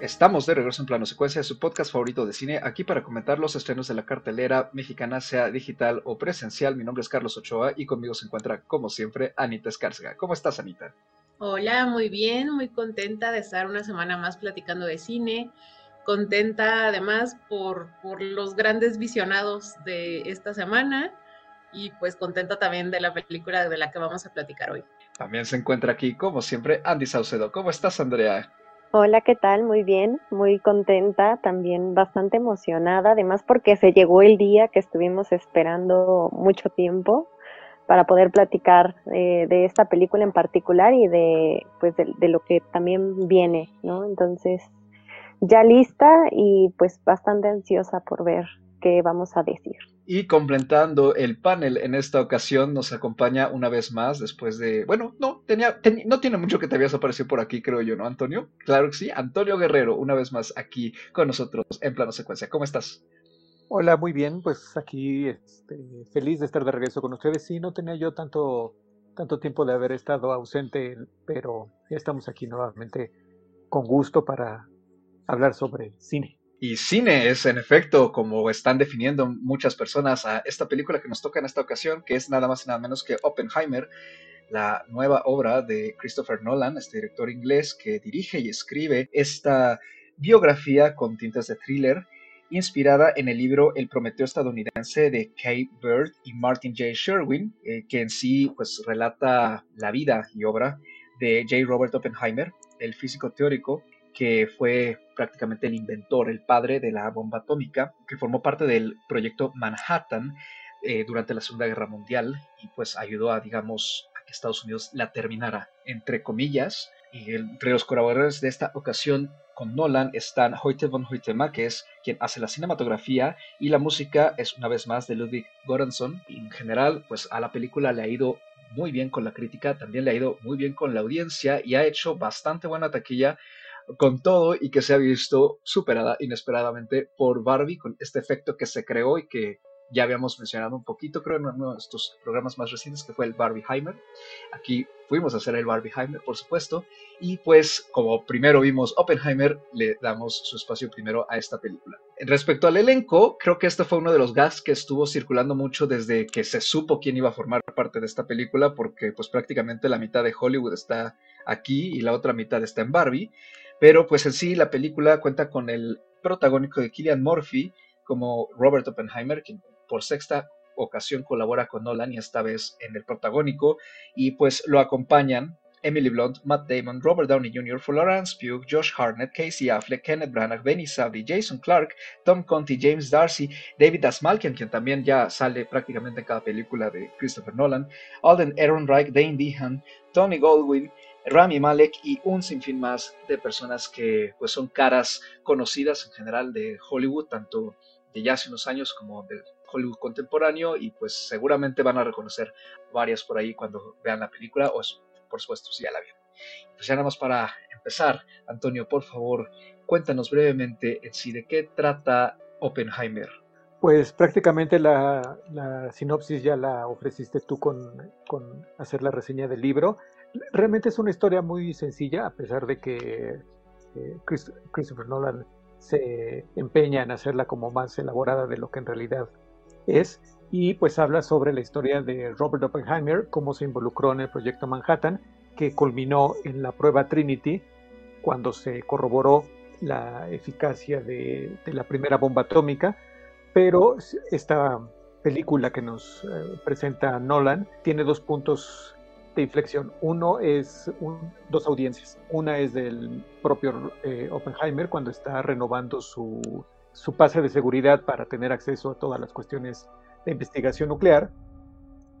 Estamos de regreso en plano secuencia de su podcast favorito de cine, aquí para comentar los estrenos de la cartelera mexicana, sea digital o presencial. Mi nombre es Carlos Ochoa y conmigo se encuentra, como siempre, Anita Escárcega. ¿Cómo estás, Anita? Hola, muy bien, muy contenta de estar una semana más platicando de cine. Contenta además por, por los grandes visionados de esta semana y pues contenta también de la película de la que vamos a platicar hoy. También se encuentra aquí, como siempre, Andy Saucedo. ¿Cómo estás, Andrea? Hola, ¿qué tal? Muy bien, muy contenta, también bastante emocionada, además porque se llegó el día que estuvimos esperando mucho tiempo para poder platicar eh, de esta película en particular y de, pues, de, lo que también viene, ¿no? Entonces, ya lista y pues bastante ansiosa por ver qué vamos a decir. Y completando el panel en esta ocasión nos acompaña una vez más después de, bueno, no, tenía, no tiene mucho que te habías aparecido por aquí, creo yo, ¿no, Antonio? Claro que sí, Antonio Guerrero, una vez más aquí con nosotros en plano secuencia. ¿Cómo estás? Hola, muy bien, pues aquí este, feliz de estar de regreso con ustedes. Sí, no tenía yo tanto, tanto tiempo de haber estado ausente, pero ya estamos aquí nuevamente con gusto para hablar sobre cine. Y cine es, en efecto, como están definiendo muchas personas a esta película que nos toca en esta ocasión, que es nada más y nada menos que Oppenheimer, la nueva obra de Christopher Nolan, este director inglés que dirige y escribe esta biografía con tintas de thriller, inspirada en el libro El Prometeo estadounidense de Kate Bird y Martin J. Sherwin, eh, que en sí pues relata la vida y obra de J. Robert Oppenheimer, el físico teórico que fue prácticamente el inventor, el padre de la bomba atómica, que formó parte del proyecto Manhattan eh, durante la Segunda Guerra Mundial y pues ayudó a, digamos, a que Estados Unidos la terminara, entre comillas. Y entre los colaboradores de esta ocasión con Nolan están Hoyte von Hoytema, que es quien hace la cinematografía, y la música es una vez más de Ludwig Göransson. en general, pues a la película le ha ido muy bien con la crítica, también le ha ido muy bien con la audiencia y ha hecho bastante buena taquilla con todo y que se ha visto superada inesperadamente por Barbie con este efecto que se creó y que ya habíamos mencionado un poquito, creo, en uno de estos programas más recientes, que fue el Barbieheimer. Aquí fuimos a hacer el Barbieheimer, por supuesto, y pues como primero vimos Oppenheimer, le damos su espacio primero a esta película. Respecto al elenco, creo que este fue uno de los gags que estuvo circulando mucho desde que se supo quién iba a formar parte de esta película, porque pues prácticamente la mitad de Hollywood está aquí y la otra mitad está en Barbie. Pero pues en sí la película cuenta con el protagónico de Killian Murphy como Robert Oppenheimer, quien por sexta ocasión colabora con Nolan y esta vez en el protagónico. Y pues lo acompañan Emily Blunt, Matt Damon, Robert Downey Jr., Florence Pugh, Josh Hartnett, Casey Affleck, Kenneth Branagh, Benny Safdie, Jason Clark, Tom Conti, James Darcy, David Asmalkian, quien también ya sale prácticamente en cada película de Christopher Nolan, Alden Ehrenreich, Dane Dehan, Tony Goldwyn, Rami Malek y un sinfín más de personas que pues son caras conocidas en general de Hollywood, tanto de ya hace unos años como de Hollywood contemporáneo y pues seguramente van a reconocer varias por ahí cuando vean la película o por supuesto si ya la vieron. Pues ya nada más para empezar, Antonio, por favor, cuéntanos brevemente en sí de qué trata Oppenheimer. Pues prácticamente la, sinopsis ya la ofreciste tú con hacer la reseña del libro. Realmente es una historia muy sencilla, a pesar de que eh, Christopher Nolan se empeña en hacerla como más elaborada de lo que en realidad es. Y pues habla sobre la historia de Robert Oppenheimer, cómo se involucró en el proyecto Manhattan, que culminó en la prueba Trinity, cuando se corroboró la eficacia de, la primera bomba atómica. Pero esta película que nos eh, presenta Nolan tiene dos puntos inflexión. Uno es dos audiencias. Una es del propio eh, Oppenheimer cuando está renovando su, su pase de seguridad para tener acceso a todas las cuestiones de investigación nuclear,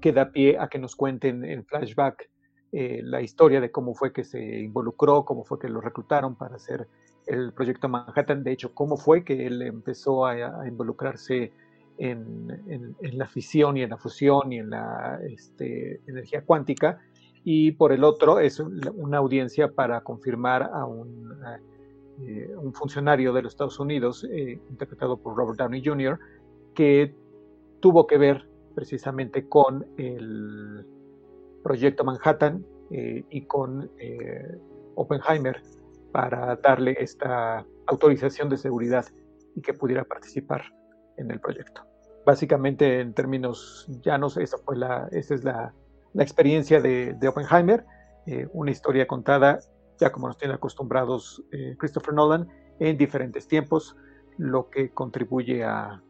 que da pie a que nos cuenten en flashback eh, la historia de cómo fue que se involucró, cómo fue que lo reclutaron para hacer el proyecto Manhattan, de hecho, cómo fue que él empezó a, involucrarse en, la fisión y en la fusión y en la este, energía cuántica, y por el otro es una audiencia para confirmar a un, eh, un funcionario de los Estados Unidos, eh, interpretado por Robert Downey Jr., que tuvo que ver precisamente con el proyecto Manhattan eh, y con Oppenheimer. para darle esta autorización de seguridad y que pudiera participar en el proyecto. Básicamente, en términos llanos, esa, fue la, esa es la, la experiencia de, de Oppenheimer, eh, una historia contada, ya como nos tiene acostumbrados eh, Christopher Nolan, en diferentes tiempos, lo que contribuye a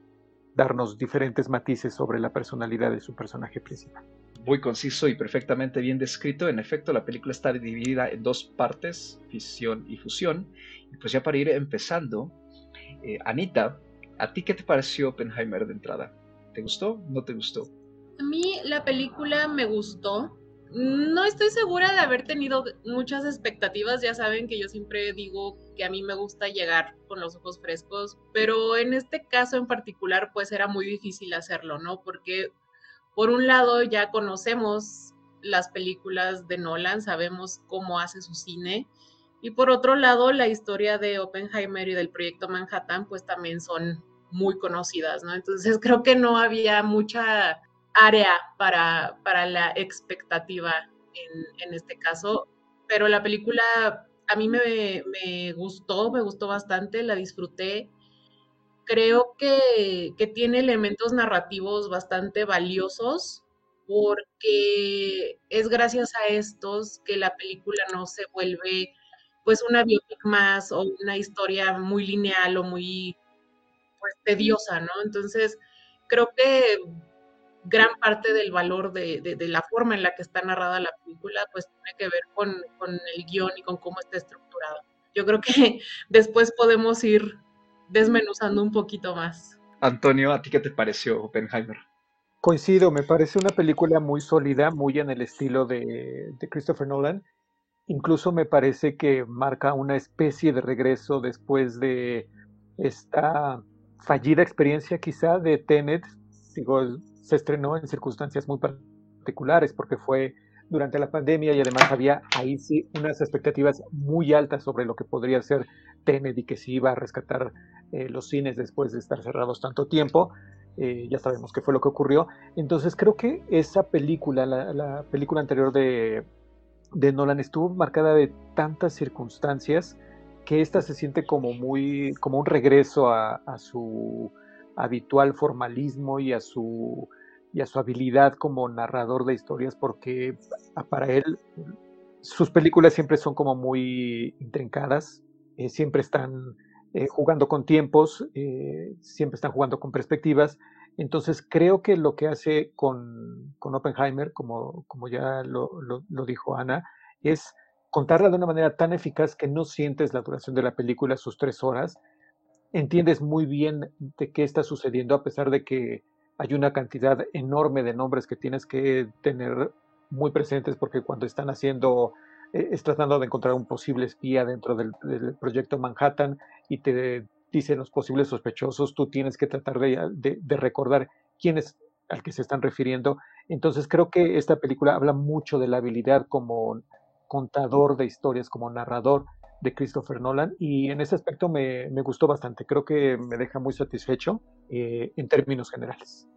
darnos diferentes matices sobre la personalidad de su personaje principal. Muy conciso y perfectamente bien descrito. En efecto, la película está dividida en dos partes, fisión y fusión. Pues ya para ir empezando, eh, Anita, ¿a ti qué te pareció Oppenheimer de entrada? ¿Te gustó? ¿No te gustó? A mí la película me gustó. No estoy segura de haber tenido muchas expectativas, ya saben que yo siempre digo que a mí me gusta llegar con los ojos frescos, pero en este caso en particular pues era muy difícil hacerlo, ¿no? Porque por un lado ya conocemos las películas de Nolan, sabemos cómo hace su cine, y por otro lado la historia de Oppenheimer y del proyecto Manhattan pues también son muy conocidas, ¿no? Entonces creo que no había mucha área para, para la expectativa en, este caso, pero la película a mí me, me, gustó, me gustó bastante, la disfruté. Creo que, que tiene elementos narrativos bastante valiosos porque es gracias a estos que la película no se vuelve pues una biopic más o una historia muy lineal o muy pues tediosa, ¿no? Entonces, creo que gran parte del valor de, de, la forma en la que está narrada la película, pues tiene que ver con, con, el guion y con cómo está estructurado. Yo creo que después podemos ir desmenuzando un poquito más. Antonio, ¿a ti qué te pareció Oppenheimer? Coincido, me parece una película muy sólida, muy en el estilo de, de Christopher Nolan. Incluso me parece que marca una especie de regreso después de esta fallida experiencia quizá de Tenet. Digo, se estrenó en circunstancias muy particulares porque fue durante la pandemia y además había ahí sí unas expectativas muy altas sobre lo que podría ser Tenet y que se iba a rescatar eh, los cines después de estar cerrados tanto tiempo. Eh, ya sabemos qué fue lo que ocurrió. Entonces creo que esa película, la, película anterior de, de, Nolan, estuvo marcada de tantas circunstancias que esta se siente como muy, como un regreso a, su habitual formalismo y a su y a su habilidad como narrador de historias, porque para él sus películas siempre son como muy intrincadas, eh, siempre están eh, jugando con tiempos, eh, siempre están jugando con perspectivas. Entonces creo que lo que hace con, con Oppenheimer, como, como ya lo, dijo Ana, es contarla de una manera tan eficaz que no sientes la duración de la película, sus tres horas, entiendes muy bien de qué está sucediendo a pesar de que hay una cantidad enorme de nombres que tienes que tener muy presentes porque cuando están haciendo, eh, es tratando de encontrar un posible espía dentro del, proyecto Manhattan y te dicen los posibles sospechosos, tú tienes que tratar de, de, recordar quién es al que se están refiriendo. Entonces creo que esta película habla mucho de la habilidad como contador de historias, como narrador de Christopher Nolan y en ese aspecto me, me gustó bastante. Creo que me deja muy satisfecho eh, en términos generales.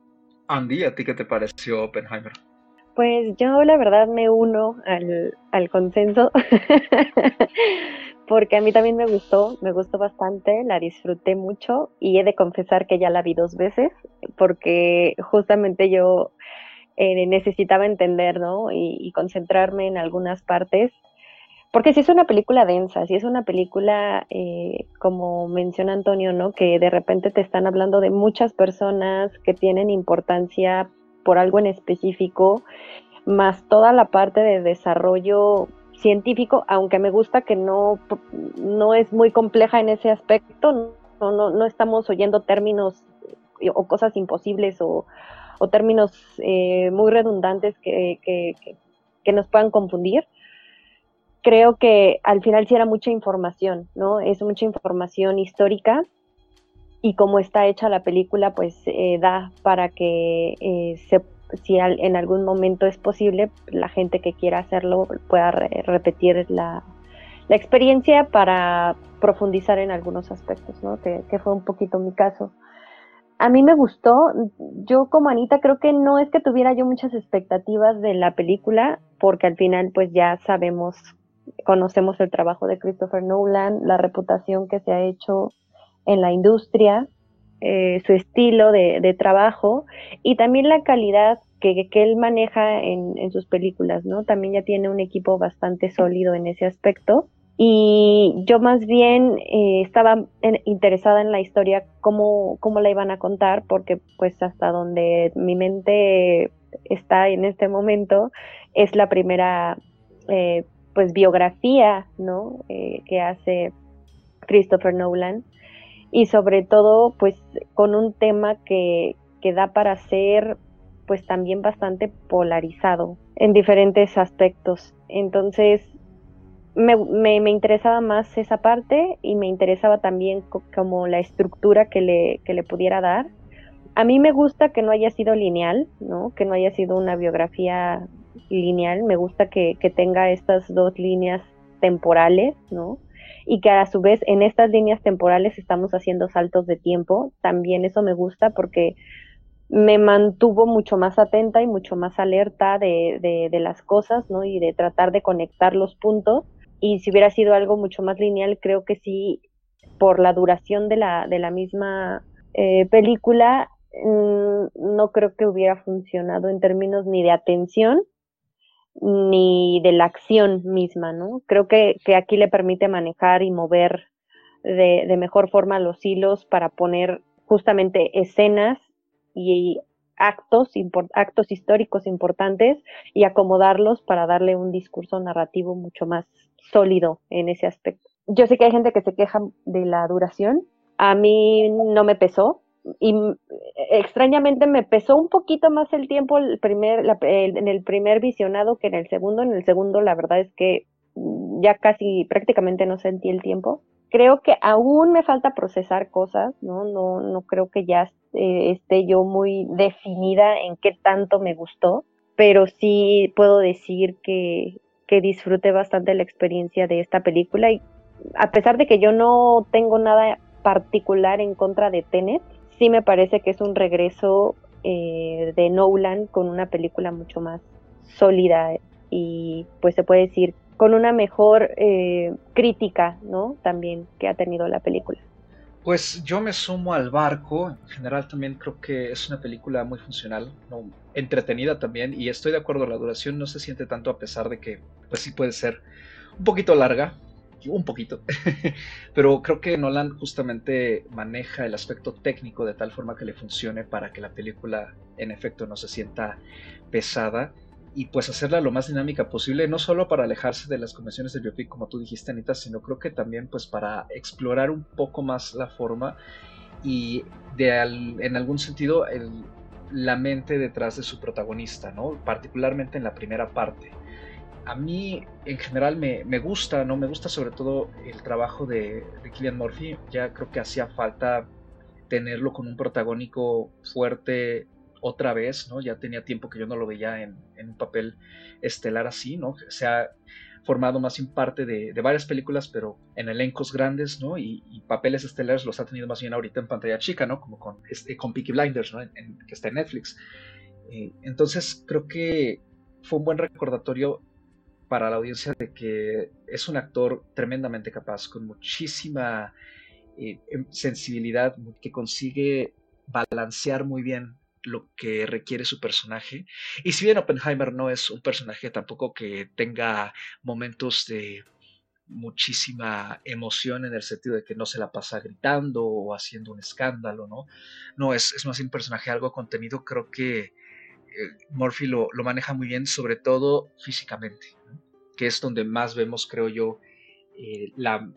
Andy, ¿a ti qué te pareció Oppenheimer? Pues yo la verdad me uno al, al consenso porque a mí también me gustó, me gustó bastante, la disfruté mucho y he de confesar que ya la vi dos veces porque justamente yo eh, necesitaba entender ¿no? y, concentrarme en algunas partes porque si es una película densa, si es una película, eh, como menciona Antonio, ¿no? Que de repente te están hablando de muchas personas que tienen importancia por algo en específico, más toda la parte de desarrollo científico, aunque me gusta que no, no es muy compleja en ese aspecto, no, no, no estamos oyendo términos o cosas imposibles o, o términos eh, muy redundantes que, que, que nos puedan confundir creo que al final sí era mucha información, ¿no? Es mucha información histórica y como está hecha la película, pues eh, da para que eh, si en algún momento es posible, la gente que quiera hacerlo pueda repetir la, la, experiencia para profundizar en algunos aspectos, ¿no? Que fue un poquito mi caso. A mí me gustó, yo como Anita creo que no es que tuviera yo muchas expectativas de la película, porque al final pues ya sabemos conocemos el trabajo de Christopher Nolan, la reputación que se ha hecho en la industria, eh, su estilo de, trabajo y también la calidad que, él maneja en, sus películas, ¿no? También ya tiene un equipo bastante sólido en ese aspecto. Y yo más bien eh, estaba interesada en la historia, cómo, cómo la iban a contar, porque pues hasta donde mi mente está en este momento es la primera eh, pues biografía, ¿no? que hace Christopher Nolan y sobre todo pues con un tema que, que da para ser pues también bastante polarizado en diferentes aspectos. Entonces me, me, interesaba más esa parte y me interesaba también como la estructura que le, que le pudiera dar. A mí me gusta que no haya sido lineal, ¿no? que no haya sido una biografía lineal, me gusta que, que tenga estas dos líneas temporales, ¿no? y que a su vez en estas líneas temporales estamos haciendo saltos de tiempo. También eso me gusta porque me mantuvo mucho más atenta y mucho más alerta de, de, las cosas, ¿no? Y de tratar de conectar los puntos. Y si hubiera sido algo mucho más lineal, creo que sí, por la duración de la, de la misma eh, película, mm, no creo que hubiera funcionado en términos ni de atención ni de la acción misma, ¿no? Creo que, aquí le permite manejar y mover de, mejor forma los hilos para poner justamente escenas y actos, actos históricos importantes y acomodarlos para darle un discurso narrativo mucho más sólido en ese aspecto. Yo sé que hay gente que se queja de la duración, a mí no me pesó, y extrañamente me pesó un poquito más el tiempo en el primer visionado que en el segundo. En el segundo, la verdad es que ya casi prácticamente no sentí el tiempo. Creo que aún me falta procesar cosas, ¿no? No, no creo que ya eh, esté yo muy definida en qué tanto me gustó, pero sí puedo decir que, que disfruté bastante la experiencia de esta película y a pesar de que yo no tengo nada particular en contra de Tenet, sí me parece que es un regreso eh, de Nolan con una película mucho más sólida y pues se puede decir con una mejor eh, crítica, ¿no? También que ha tenido la película. Pues yo me sumo al barco, en general también creo que es una película muy funcional, entretenida también y estoy de acuerdo, la duración no se siente tanto a pesar de que pues sí puede ser un poquito larga, un poquito, pero creo que Nolan justamente maneja el aspecto técnico de tal forma que le funcione para que la película en efecto no se sienta pesada y pues hacerla lo más dinámica posible, no solo para alejarse de las convenciones de biopic como tú dijiste Anita, sino creo que también pues para explorar un poco más la forma y de en algún sentido la mente detrás de su protagonista, ¿no? particularmente en la primera parte a mí en general me, gusta, ¿no? Me gusta sobre todo el trabajo de, de Killian Murphy. Ya creo que hacía falta tenerlo con un protagónico fuerte otra vez, ¿no? Ya tenía tiempo que yo no lo veía en, un papel estelar así, ¿no? Se ha formado más en parte de, varias películas, pero en elencos grandes, ¿no? Y, papeles estelares los ha tenido más bien ahorita en pantalla chica, ¿no? Como con, este, con Peaky Blinders, ¿no? que está en Netflix. Eh, entonces creo que fue un buen recordatorio para la audiencia de que es un actor tremendamente capaz, con muchísima eh, em, sensibilidad, que consigue balancear muy bien lo que requiere su personaje. Y si bien Oppenheimer no es un personaje tampoco que tenga momentos de muchísima emoción en el sentido de que no se la pasa gritando o haciendo un escándalo, ¿no? No, es, es más un personaje algo contenido, creo que eh, Murphy lo, maneja muy bien, sobre todo físicamente, que es donde más vemos, creo yo, eh, la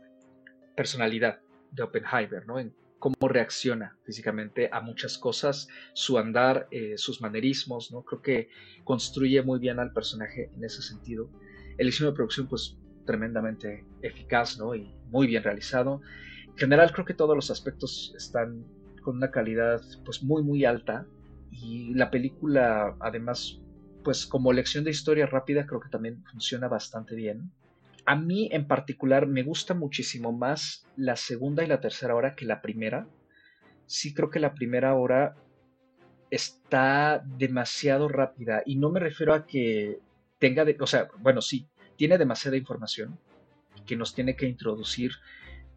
personalidad de Oppenheimer, ¿no? Cómo reacciona físicamente a muchas cosas, su andar, eh, sus manerismos, ¿no? Creo que construye muy bien al personaje en ese sentido. El diseño de producción, pues, tremendamente eficaz, ¿no? Y muy bien realizado. En general, creo que todos los aspectos están con una calidad, pues, muy, muy alta y la película, además, pues como lección de historia rápida, creo que también funciona bastante bien. A mí en particular me gusta muchísimo más la segunda y la tercera hora que la primera. Sí creo que la primera hora está demasiado rápida y no me refiero a que tenga, de, o sea, bueno, sí, tiene demasiada información, que nos tiene que introducir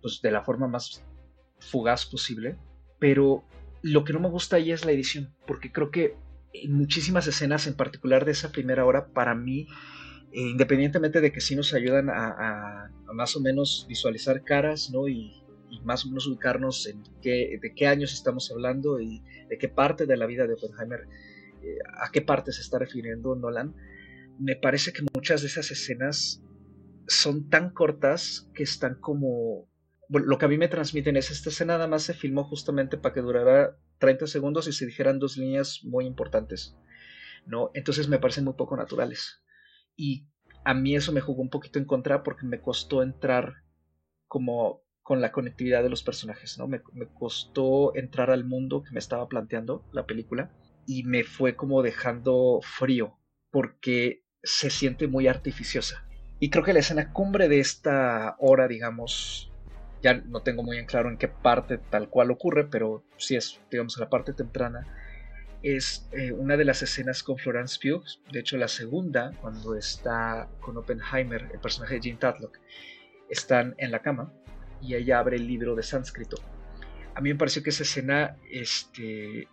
pues, de la forma más fugaz posible. Pero lo que no me gusta ahí es la edición, porque creo que en muchísimas escenas, en particular de esa primera hora, para mí, independientemente de que sí nos ayudan a, más o menos visualizar caras, ¿no? Y, más o menos ubicarnos en qué, de qué años estamos hablando y de qué parte de la vida de Oppenheimer, eh, a qué parte se está refiriendo Nolan, me parece que muchas de esas escenas son tan cortas que están como lo que a mí me transmiten es esta escena nada más se filmó justamente para que durara 30 segundos y se dijeran dos líneas muy importantes, ¿no? Entonces me parecen muy poco naturales. Y a mí eso me jugó un poquito en contra porque me costó entrar como con la conectividad de los personajes, ¿no? Me, me costó entrar al mundo que me estaba planteando la película y me fue como dejando frío porque se siente muy artificiosa. Y creo que la escena cumbre de esta hora, digamos, ya no tengo muy en claro en qué parte tal cual ocurre, pero sí es, digamos, la parte temprana, es eh, una de las escenas con Florence Pugh, de hecho la segunda, cuando está con Oppenheimer, el personaje de Jean Tatlock, están en la cama y ella abre el libro de sánscrito. A mí me pareció que esa escena este,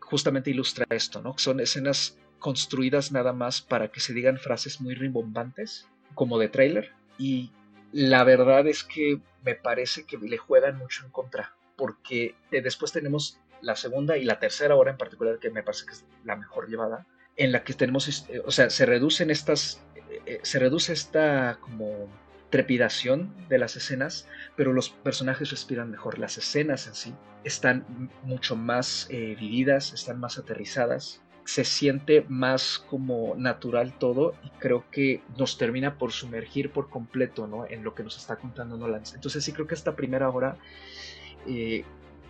justamente ilustra esto, ¿no? Son escenas construidas nada más para que se digan frases muy rimbombantes, como de trailer, y la verdad es que me parece que le juegan mucho en contra, porque eh, después tenemos la segunda y la tercera hora en particular, que me parece que es la mejor llevada, en la que tenemos, eh, o sea, se reducen estas, eh, se reduce esta como trepidación de las escenas, pero los personajes respiran mejor. Las escenas en sí están mucho más vividas, están más aterrizadas se siente más como natural todo y creo que nos termina por sumergir por completo ¿no? en lo que nos está contando Nolan. Entonces sí creo que esta primera hora eh,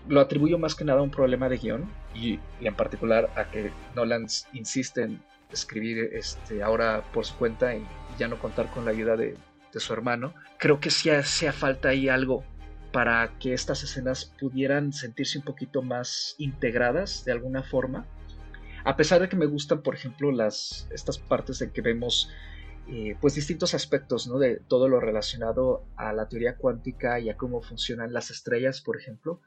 lo atribuyo más que nada a un problema de guion y, en particular a que Nolan insiste en escribir este, ahora por su cuenta y ya no contar con la ayuda de, de su hermano. Creo que sí hacía falta ahí algo para que estas escenas pudieran sentirse un poquito más integradas de alguna forma a pesar de que me gustan, por ejemplo, las, estas partes en que vemos eh, pues distintos aspectos ¿no? de todo lo relacionado a la teoría cuántica y a cómo funcionan las estrellas, por ejemplo,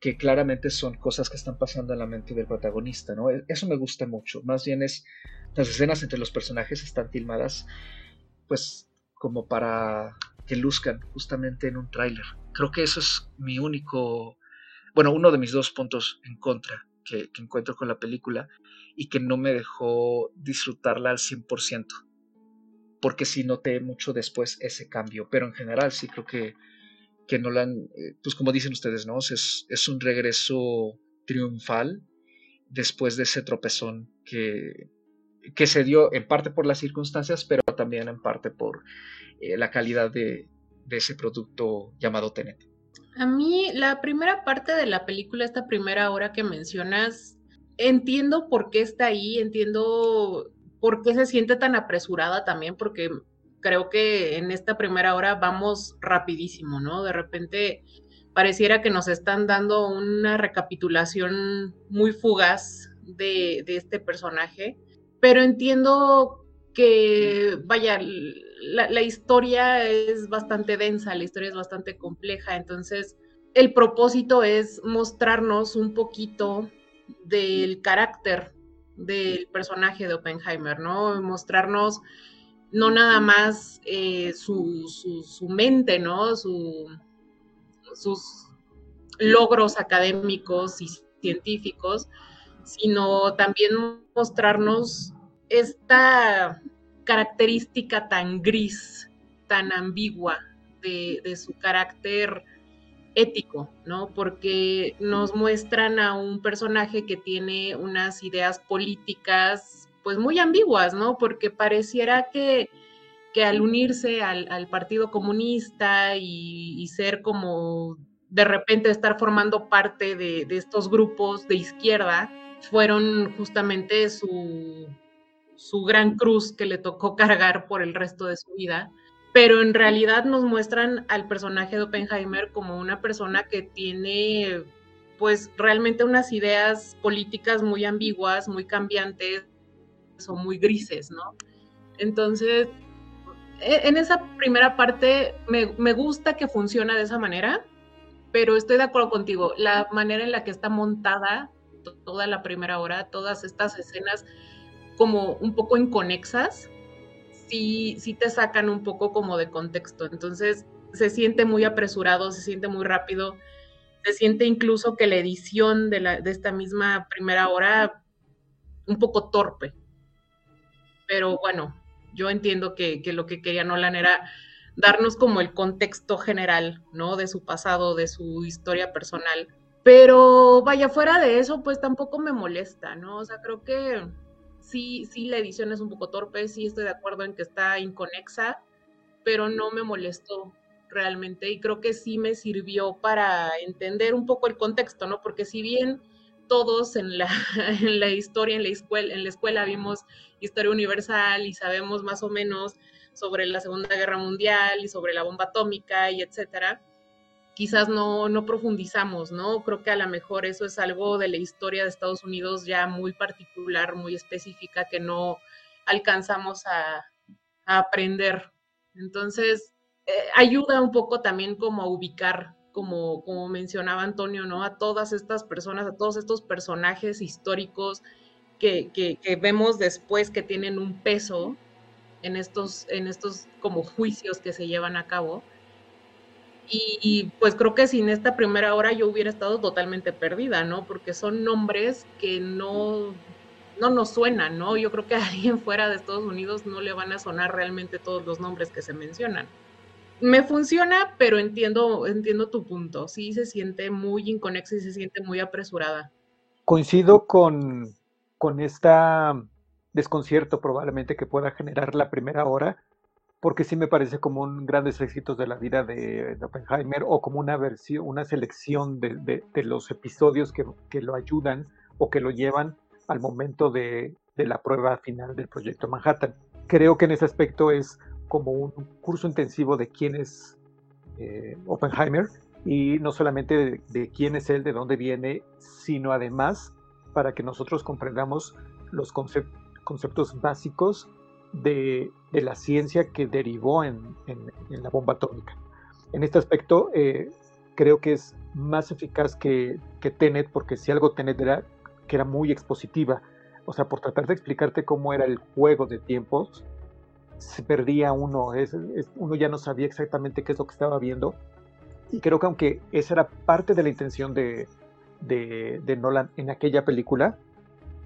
que claramente son cosas que están pasando en la mente del protagonista, ¿no? E, eso me gusta mucho. Más bien es las escenas entre los personajes están filmadas, pues como para que luzcan justamente en un tráiler. Creo que eso es mi único, bueno, uno de mis dos puntos en contra que, encuentro con la película y que no me dejó disfrutarla al 100%, porque sí noté mucho después ese cambio, pero en general sí creo que, que Nolan, eh, pues como dicen ustedes, ¿no? Es, es un regreso triunfal después de ese tropezón que, que se dio en parte por las circunstancias, pero también en parte por eh, la calidad de, de, ese producto llamado Tenet. A mí la primera parte de la película, esta primera hora que mencionas, entiendo por qué está ahí, entiendo por qué se siente tan apresurada también, porque creo que en esta primera hora vamos rapidísimo, ¿no? De repente pareciera que nos están dando una recapitulación muy fugaz de, de este personaje, pero entiendo que, vaya, la, historia es bastante densa, la historia es bastante compleja, entonces el propósito es mostrarnos un poquito del carácter del personaje de Oppenheimer, ¿no? Mostrarnos no nada más eh, su, su, mente, ¿no? Su, sus logros académicos y científicos, sino también mostrarnos esta característica tan gris, tan ambigua de, su carácter ético, ¿no? Porque nos muestran a un personaje que tiene unas ideas políticas, pues muy ambiguas, ¿no? Porque pareciera que, que al unirse al, Partido Comunista y, ser como de repente estar formando parte de estos grupos de izquierda, fueron justamente su, su gran cruz que le tocó cargar por el resto de su vida, pero en realidad nos muestran al personaje de Oppenheimer como una persona que tiene pues realmente unas ideas políticas muy ambiguas, muy cambiantes o muy grises, ¿no? Entonces, e, en esa primera parte me, me gusta que funciona de esa manera, pero estoy de acuerdo contigo. La manera en la que está montada toda la primera hora, todas estas escenas como un poco inconexas, sí, sí te sacan un poco como de contexto. Entonces se siente muy apresurado, se siente muy rápido, se siente incluso que la edición de, la, de esta misma primera hora un poco torpe. Pero bueno, yo entiendo que, que lo que quería Nolan era darnos como el contexto general, ¿no? De su pasado, de su historia personal. Pero vaya, fuera de eso, pues tampoco me molesta, ¿no? O sea, creo que sí, sí, la edición es un poco torpe, sí estoy de acuerdo en que está inconexa, pero no me molestó realmente y creo que sí me sirvió para entender un poco el contexto, ¿no? Porque si bien todos en la, en la historia, en la, escuela, en la escuela vimos historia universal y sabemos más o menos sobre la Segunda Guerra Mundial y sobre la bomba atómica y etcétera, quizás no, no profundizamos, ¿no? Creo que a lo mejor eso es algo de la historia de Estados Unidos ya muy particular, muy específica, que no alcanzamos a, aprender. Entonces, eh, ayuda un poco también como a ubicar, como, como mencionaba Antonio, ¿no? A todas estas personas, a todos estos personajes históricos que, que, vemos después que tienen un peso en estos, en estos como juicios que se llevan a cabo. Y, pues creo que sin esta primera hora yo hubiera estado totalmente perdida, ¿no? Porque son nombres que no, no nos suenan, ¿no? Yo creo que a alguien fuera de Estados Unidos no le van a sonar realmente todos los nombres que se mencionan. Me funciona, pero entiendo, entiendo tu punto. Sí se siente muy inconexa y se siente muy apresurada. Coincido con, con esta desconcierto probablemente que pueda generar la primera hora, porque sí me parece como un grandes éxitos de la vida de, Oppenheimer o como una versión, una selección de, los episodios que, que, lo ayudan o que lo llevan al momento de, la prueba final del proyecto Manhattan. Creo que en ese aspecto es como un curso intensivo de quién es eh, Oppenheimer y no solamente de quién es él, de dónde viene, sino además para que nosotros comprendamos los conceptos básicos de, la ciencia que derivó en, la bomba atómica. En este aspecto, eh, creo que es más eficaz que, que, Tenet, porque si algo Tenet era que era muy expositiva, o sea, por tratar de explicarte cómo era el juego de tiempos, se perdía uno, uno ya no sabía exactamente qué es lo que estaba viendo. Y creo que aunque esa era parte de la intención de, de, de Nolan en aquella película,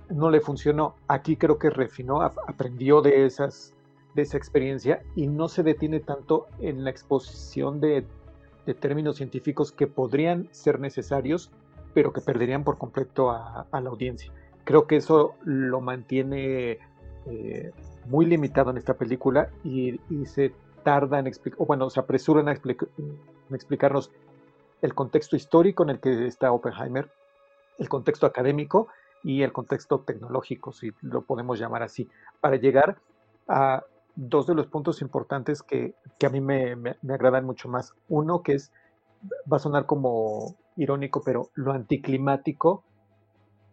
no le funcionó. Aquí creo que refinó, aprendió de, esas, de esa experiencia y no se detiene tanto en la exposición de, términos científicos que podrían ser necesarios, pero que perderían por completo a, la audiencia. Creo que eso lo mantiene eh, muy limitado en esta película y, se tarda en explicar, o bueno, se apresura en, en explicarnos el contexto histórico en el que está Oppenheimer, el contexto académico y el contexto tecnológico, si lo podemos llamar así, para llegar a dos de los puntos importantes que, a mí me, agradan mucho más. Uno que es, va a sonar como irónico, pero lo anticlimático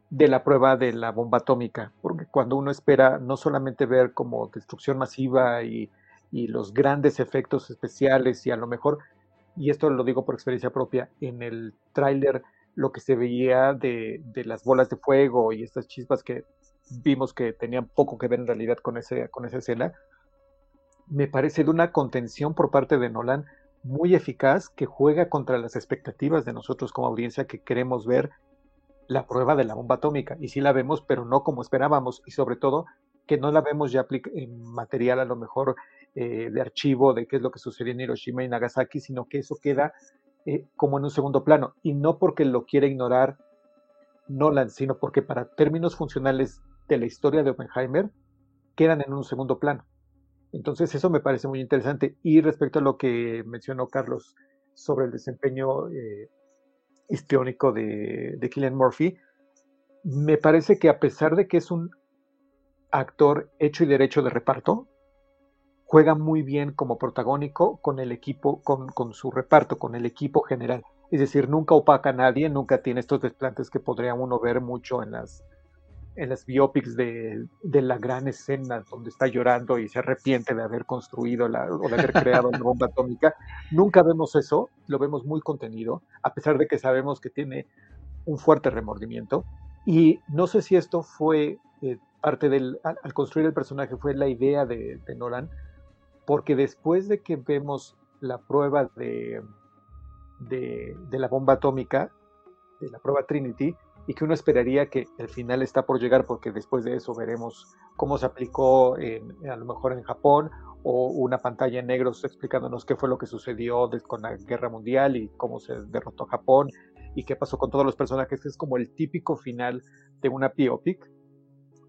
de la prueba de la bomba atómica, cuando uno espera no solamente ver como destrucción masiva y, y los grandes efectos especiales y a lo mejor, y esto lo digo por experiencia propia, en el tráiler lo que se veía de, las bolas de fuego y estas chispas que vimos que tenían poco que ver en realidad con, ese, con esa escena, me parece de una contención por parte de Nolan muy eficaz que juega contra las expectativas de nosotros como audiencia que queremos ver la prueba de la bomba atómica. Y sí la vemos, pero no como esperábamos. Y sobre todo, que no la vemos ya en material a lo mejor eh, de archivo de qué es lo que sucedió en Hiroshima y Nagasaki, sino que eso queda eh, como en un segundo plano. Y no porque lo quiera ignorar Nolan, sino porque para términos funcionales de la historia de Oppenheimer quedan en un segundo plano. Entonces eso me parece muy interesante. Y respecto a lo que mencionó Carlos sobre el desempeño eh, histriónico de, de Killian Murphy, me parece que a pesar de que es un actor hecho y derecho de reparto, juega muy bien como protagónico con el equipo, con, su reparto, con el equipo general. Es decir, nunca opaca a nadie, nunca tiene estos desplantes que podría uno ver mucho en las, en las biopics de, la gran escena donde está llorando y se arrepiente de haber construido la, o de haber creado la bomba atómica. Nunca vemos eso, lo vemos muy contenido, a pesar de que sabemos que tiene un fuerte remordimiento. Y no sé si esto fue eh, parte del, al, construir el personaje, fue la idea de, Nolan, porque después de que vemos la prueba de, de, de la bomba atómica, de la prueba Trinity, y que uno esperaría que el final está por llegar porque después de eso veremos cómo se aplicó a lo mejor en Japón o una pantalla en negro explicándonos qué fue lo que sucedió con la guerra mundial y cómo se derrotó Japón y qué pasó con todos los personajes. Es como el típico final de una biopic.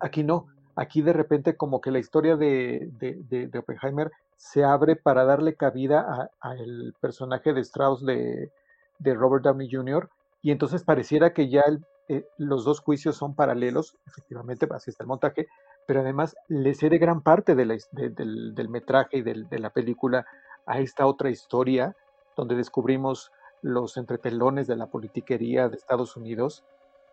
Aquí no, aquí de repente como que la historia de, de, Oppenheimer se abre para darle cabida al personaje de Strauss de, de Robert Downey Jr. Y entonces pareciera que ya el, eh, los dos juicios son paralelos, efectivamente, así está el montaje, pero además le cede gran parte del, metraje y de la película a esta otra historia donde descubrimos los entrepelones de la politiquería de Estados Unidos,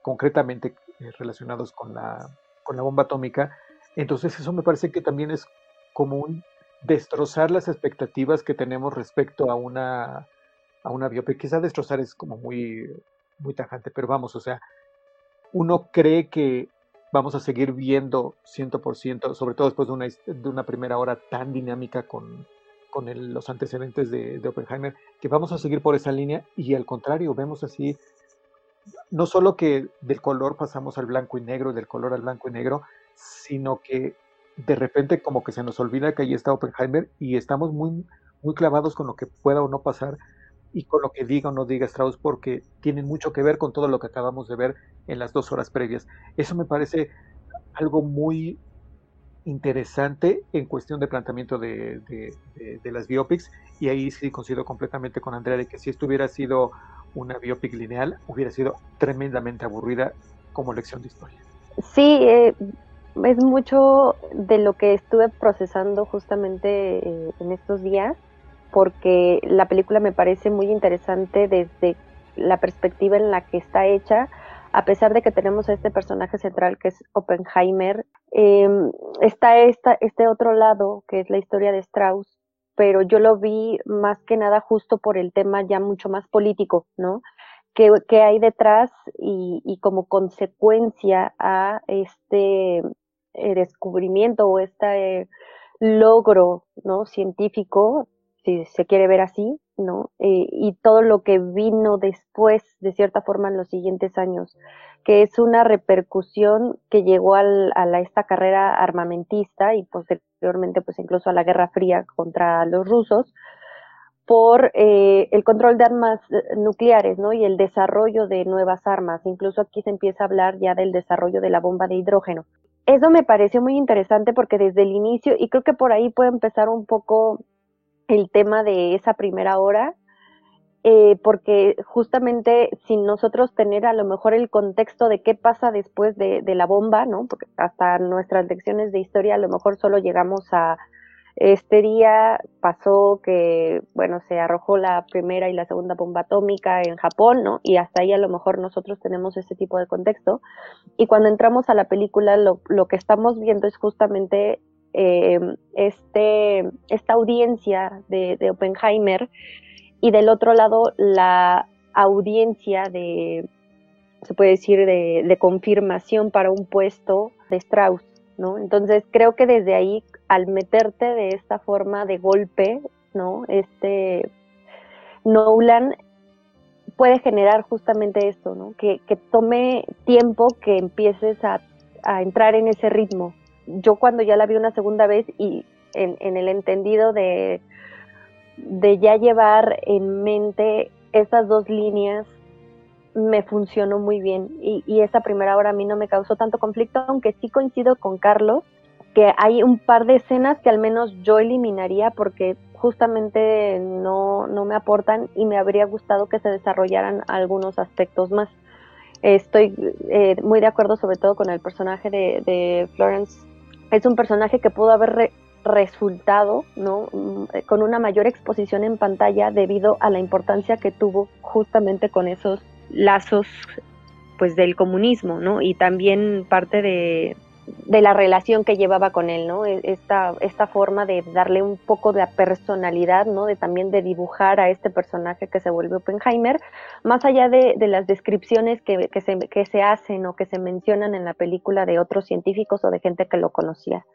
concretamente eh, relacionados con la, bomba atómica. Entonces eso me parece que también es como un destrozar las expectativas que tenemos respecto a una, a. Quizá destrozar es como muy tajante, pero vamos, o sea, uno cree que vamos a seguir viendo 100%, sobre todo después de una, primera hora tan dinámica con, con los antecedentes de, Oppenheimer, que vamos a seguir por esa línea y al contrario, vemos así, no solo que del color pasamos al blanco y negro, del color al blanco y negro, sino que de repente como que se nos olvida que ahí está Oppenheimer y estamos muy, muy clavados con lo que pueda o no pasar y con lo que diga o no diga Strauss, porque tienen mucho que ver con todo lo que acabamos de ver en las dos horas previas. Eso me parece algo muy interesante en cuestión de planteamiento de, las biopics, y ahí sí coincido completamente con Andrea de que si esto hubiera sido una biopic lineal, hubiera sido tremendamente aburrida como lección de historia. Sí, eh, es mucho de lo que estuve procesando justamente eh, en estos días porque la película me parece muy interesante desde la perspectiva en la que está hecha, a pesar de que tenemos a este personaje central que es Oppenheimer, em, está esta, este otro lado que es la historia de Strauss, pero yo lo vi más que nada justo por el tema ya mucho más político, ¿no? Que, hay detrás y, como consecuencia a este eh, descubrimiento o este logro ¿no? científico si se quiere ver así, ¿no? Eh, y todo lo que vino después, de cierta forma, en los siguientes años, que es una repercusión que llegó a esta carrera armamentista y posteriormente, pues incluso a la Guerra Fría contra los rusos, por eh, el control de armas nucleares, ¿no? Y el desarrollo de nuevas armas. Incluso aquí se empieza a hablar ya del desarrollo de la bomba de hidrógeno. Eso me pareció muy interesante porque desde el inicio, y creo que por ahí puede empezar un poco el tema de esa primera hora, eh, porque justamente sin nosotros tener a lo mejor el contexto de qué pasa después de, la bomba, ¿no? Porque hasta nuestras lecciones de historia a lo mejor solo llegamos a este día pasó que, bueno, se arrojó la primera y la segunda bomba atómica en Japón, ¿no? Y hasta ahí a lo mejor nosotros tenemos ese tipo de contexto. Y cuando entramos a la película, lo, lo que estamos viendo es justamente eh, este, esta audiencia de, Oppenheimer y del otro lado la audiencia de, se puede decir, de, confirmación para un puesto de Strauss, ¿no? Entonces creo que desde ahí, al meterte de esta forma de golpe, ¿no? Este Nolan puede generar justamente esto, ¿no? Que, tome tiempo que empieces a entrar en ese ritmo, yo cuando ya la vi una segunda vez y en, el entendido de, de ya llevar en mente esas dos líneas, me funcionó muy bien y, y esa primera hora a mí no me causó tanto conflicto, aunque sí coincido con Carlos, que hay un par de escenas que al menos yo eliminaría porque justamente no, no me aportan y me habría gustado que se desarrollaran algunos aspectos más. Estoy eh, muy de acuerdo sobre todo con el personaje de, de Florence es un personaje que pudo haber resultado ¿no? Mm, eh, con una mayor exposición en pantalla debido a la importancia que tuvo justamente con esos lazos pues del comunismo, ¿no? Y también parte de, de la relación que llevaba con él, ¿no? E, esta, esta forma de darle un poco de personalidad, ¿no? De también de dibujar a este personaje que se vuelve Oppenheimer, más allá de, de las descripciones que, que, se, que se hacen o que se mencionan en la película de otros científicos o de gente que lo conocía,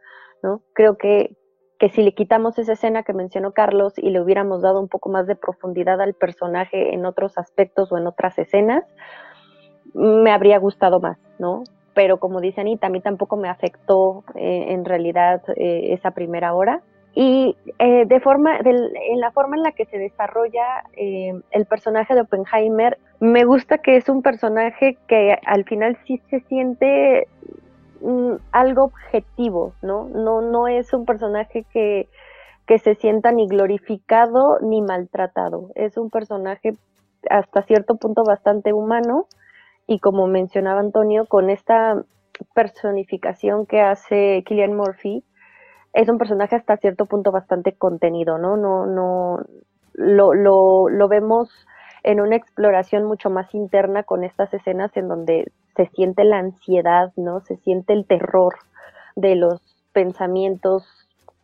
¿no? Creo que, que si le quitamos esa escena que mencionó Carlos y le hubiéramos dado un poco más de profundidad al personaje en otros aspectos o en otras escenas, me habría gustado más, ¿no? Pero como dice Anita, a mí tampoco me afectó eh, en realidad eh, esa primera hora. Y eh, de forma, en la forma en la que se desarrolla el personaje de Oppenheimer, me gusta que es un personaje que al final sí se siente Mm, algo objetivo, ¿no? ¿no? No es un personaje que, que se sienta ni glorificado ni maltratado. Es un personaje hasta cierto punto bastante humano y como mencionaba Antonio, con esta personificación que hace Killian Murphy, es un personaje hasta cierto punto bastante contenido, ¿no? No, no, lo, lo, lo vemos en una exploración mucho más interna con estas escenas en donde se siente la ansiedad, ¿no? Se siente el terror de los pensamientos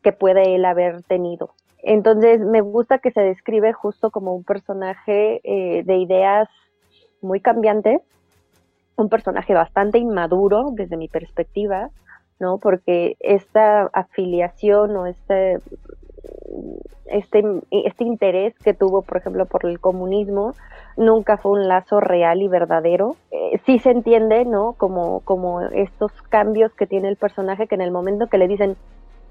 que puede él haber tenido. Entonces me gusta que se describe justo como un personaje eh, de ideas muy cambiantes, un personaje bastante inmaduro desde mi perspectiva, ¿no? Porque esta afiliación o este este, este interés que tuvo, por ejemplo, por el comunismo, nunca fue un lazo real y verdadero. Eh, sí se entiende, ¿no? Como, como estos cambios que tiene el personaje, que en el momento que le dicen,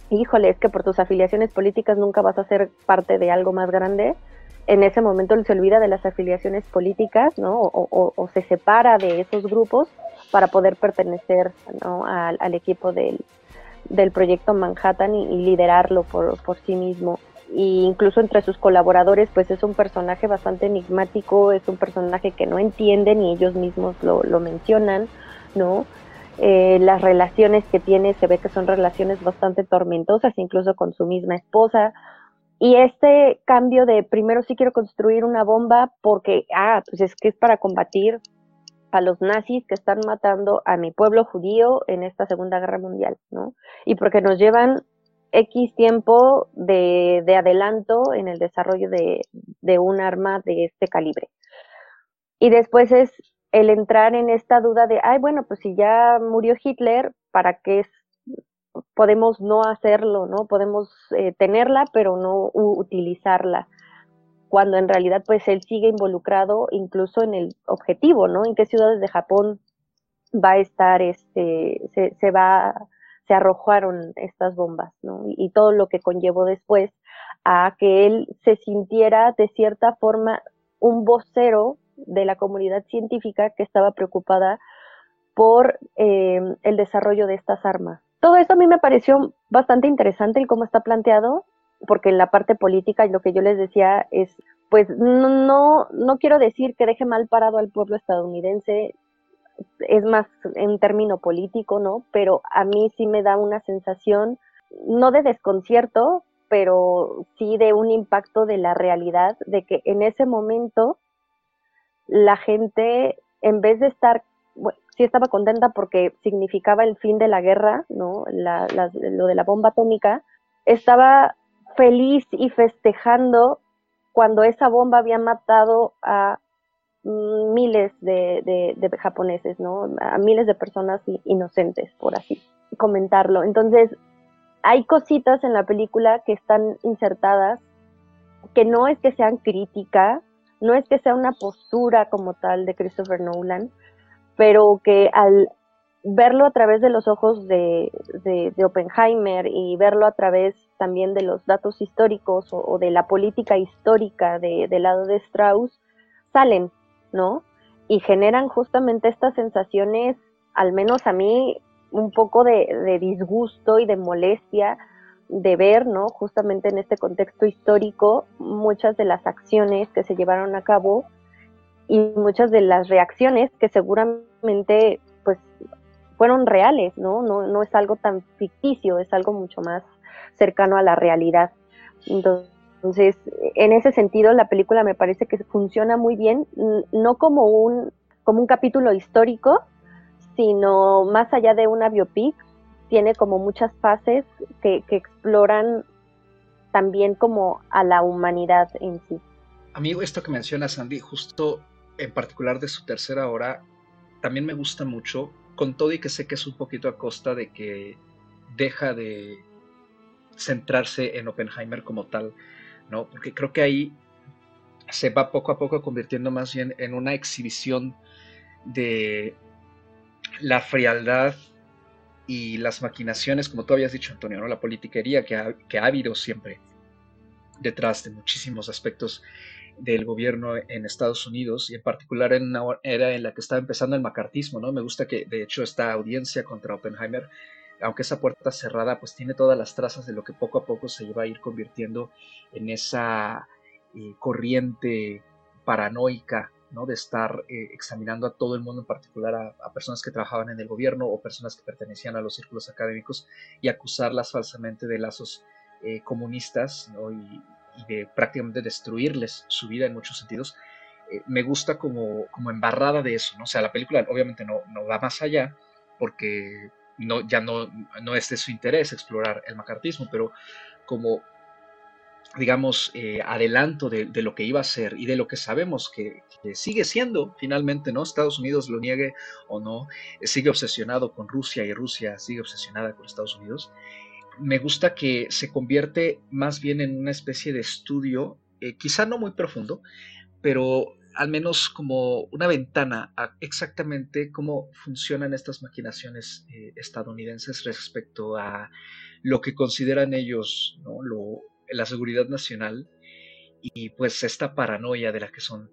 híjole, es que por tus afiliaciones políticas nunca vas a ser parte de algo más grande, en ese momento se olvida de las afiliaciones políticas, ¿no? O, se separa de esos grupos para poder pertenecer ¿no? al, equipo del, del proyecto Manhattan y, liderarlo por, sí mismo. Y incluso entre sus colaboradores, pues es un personaje bastante enigmático, es un personaje que no entienden y ellos mismos lo, mencionan, ¿no? Eh, las relaciones que tiene se ve que son relaciones bastante tormentosas, incluso con su misma esposa. Y este cambio de primero sí quiero construir una bomba porque, ah, pues es que es para combatir a los nazis que están matando a mi pueblo judío en esta Segunda Guerra Mundial, ¿no? Y porque nos llevan X tiempo de, adelanto en el desarrollo de, un arma de este calibre. Y después es el entrar en esta duda de, ay, bueno, pues si ya murió Hitler, ¿para qué podemos no hacerlo, no? Podemos eh, tenerla, pero no utilizarla cuando en realidad pues él sigue involucrado incluso en el objetivo, ¿no? En qué ciudades de Japón va a estar, este, se, se va, se arrojaron estas bombas, ¿no? Y, todo lo que conllevó después a que él se sintiera de cierta forma un vocero de la comunidad científica que estaba preocupada por eh, el desarrollo de estas armas. Todo esto a mí me pareció bastante interesante el cómo está planteado porque la parte política y lo que yo les decía es, pues no, no quiero decir que deje mal parado al pueblo estadounidense, es más en término político, ¿no? Pero a mí sí me da una sensación, no de desconcierto, pero sí de un impacto de la realidad, de que en ese momento la gente, en vez de estar, sí estaba contenta porque significaba el fin de la guerra, ¿no? lo de la bomba atómica, estaba feliz y festejando cuando esa bomba había matado a mm, miles de, japoneses, ¿no? A miles de personas inocentes, por así comentarlo. Entonces, hay cositas en la película que están insertadas que no es que sean crítica, no es que sea una postura como tal de Christopher Nolan, pero que al verlo a través de los ojos de, de, Oppenheimer y verlo a través también de los datos históricos o, de la política histórica de, del lado de Strauss, salen, ¿no? Y generan justamente estas sensaciones, al menos a mí, un poco de, de disgusto y de molestia de ver, ¿no? Justamente en este contexto histórico, muchas de las acciones que se llevaron a cabo y muchas de las reacciones que seguramente pues fueron reales, ¿no? ¿no? No es algo tan ficticio, es algo mucho más cercano a la realidad. Entonces, en ese sentido, la película me parece que funciona muy bien, no como un como un capítulo histórico, sino más allá de una biopic, tiene como muchas fases que, exploran también como a la humanidad en sí. Amigo, esto que menciona Sandy, justo en particular de su tercera hora, también me gusta mucho, con todo y que sé que es un poquito a costa de que deja de centrarse en Oppenheimer como tal, ¿no? Porque creo que ahí se va poco a poco convirtiendo más bien en una exhibición de la frialdad y las maquinaciones, como tú habías dicho, Antonio, la politiquería que que ha habido siempre detrás de muchísimos aspectos del gobierno en Estados Unidos y en particular en una era en la que estaba empezando el macartismo, ¿no? Me gusta que de hecho esta audiencia contra Oppenheimer, aunque esa puerta cerrada, pues tiene todas las trazas de lo que poco a poco se va a ir convirtiendo en esa eh, corriente paranoica, ¿no? De estar eh, examinando a todo el mundo, en particular a, personas que trabajaban en el gobierno o personas que pertenecían a los círculos académicos y acusarlas falsamente de lazos eh, comunistas, ¿no? Y, de prácticamente destruirles su vida en muchos sentidos, eh, me gusta como, como embarrada de eso, ¿no? O sea, la película obviamente no, no va más allá, porque no, ya no, no es de su interés explorar el macartismo, pero como digamos, eh, adelanto de, lo que iba a ser y de lo que sabemos que, sigue siendo finalmente, ¿no? Estados Unidos lo niegue o no, sigue obsesionado con Rusia y Rusia sigue obsesionada con Estados Unidos me gusta que se convierte más bien en una especie de estudio, eh, quizá no muy profundo, pero al menos como una ventana a exactamente cómo funcionan estas maquinaciones eh, estadounidenses respecto a lo que consideran ellos ¿no? la seguridad nacional y pues esta paranoia de la que son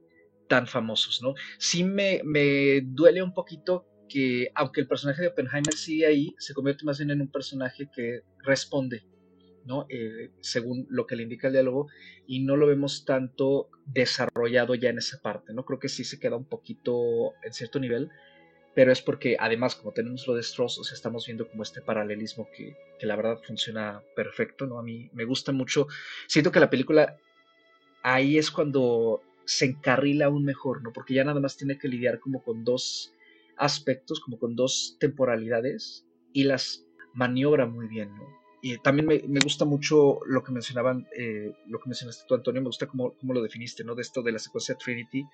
tan famosos, ¿no? Sí me, me duele un poquito que aunque el personaje de Oppenheimer sigue ahí, se convierte más bien en un personaje que responde, ¿no? Eh, según lo que le indica el diálogo, y no lo vemos tanto desarrollado ya en esa parte, ¿no? Creo que sí se queda un poquito en cierto nivel, pero es porque además como tenemos lo de Strauss, o sea, estamos viendo como este paralelismo que, que la verdad funciona perfecto, ¿no? A mí me gusta mucho, siento que la película ahí es cuando se encarrila aún mejor, ¿no? Porque ya nada más tiene que lidiar como con dos aspectos, como con dos temporalidades, y las maniobra muy bien. Y también me, gusta mucho lo que mencionaban, eh, lo que mencionaste tú, Antonio, me gusta cómo, cómo, lo definiste, ¿no? De esto de la secuencia Trinity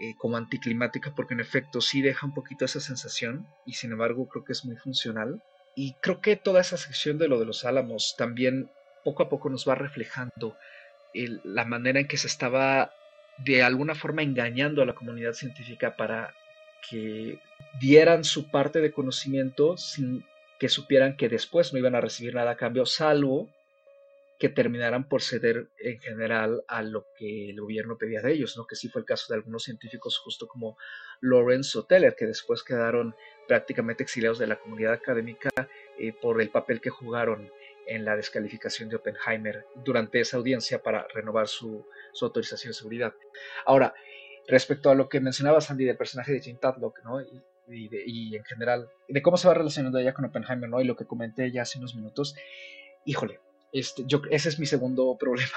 eh, como anticlimática, porque en efecto sí deja un poquito esa sensación, y sin embargo creo que es muy funcional. Y creo que toda esa sección de lo de los álamos también poco a poco nos va reflejando la manera en que se estaba de alguna forma engañando a la comunidad científica para que dieran su parte de conocimiento sin que supieran que después no iban a recibir nada a cambio, salvo que terminaran por ceder en general a lo que el gobierno pedía de ellos, ¿no? que sí fue el caso de algunos científicos justo como Lorenzo Teller, que después quedaron prácticamente exiliados de la comunidad académica eh, por el papel que jugaron en la descalificación de Oppenheimer durante esa audiencia para renovar su, su autorización de seguridad. Ahora, respecto a lo que mencionaba Sandy del personaje de Jim Tadlock, ¿no? Y, y, en general, de cómo se va relacionando ella con Oppenheimer, ¿no? Y lo que comenté ya hace unos minutos, híjole, este, yo, ese es mi segundo problema.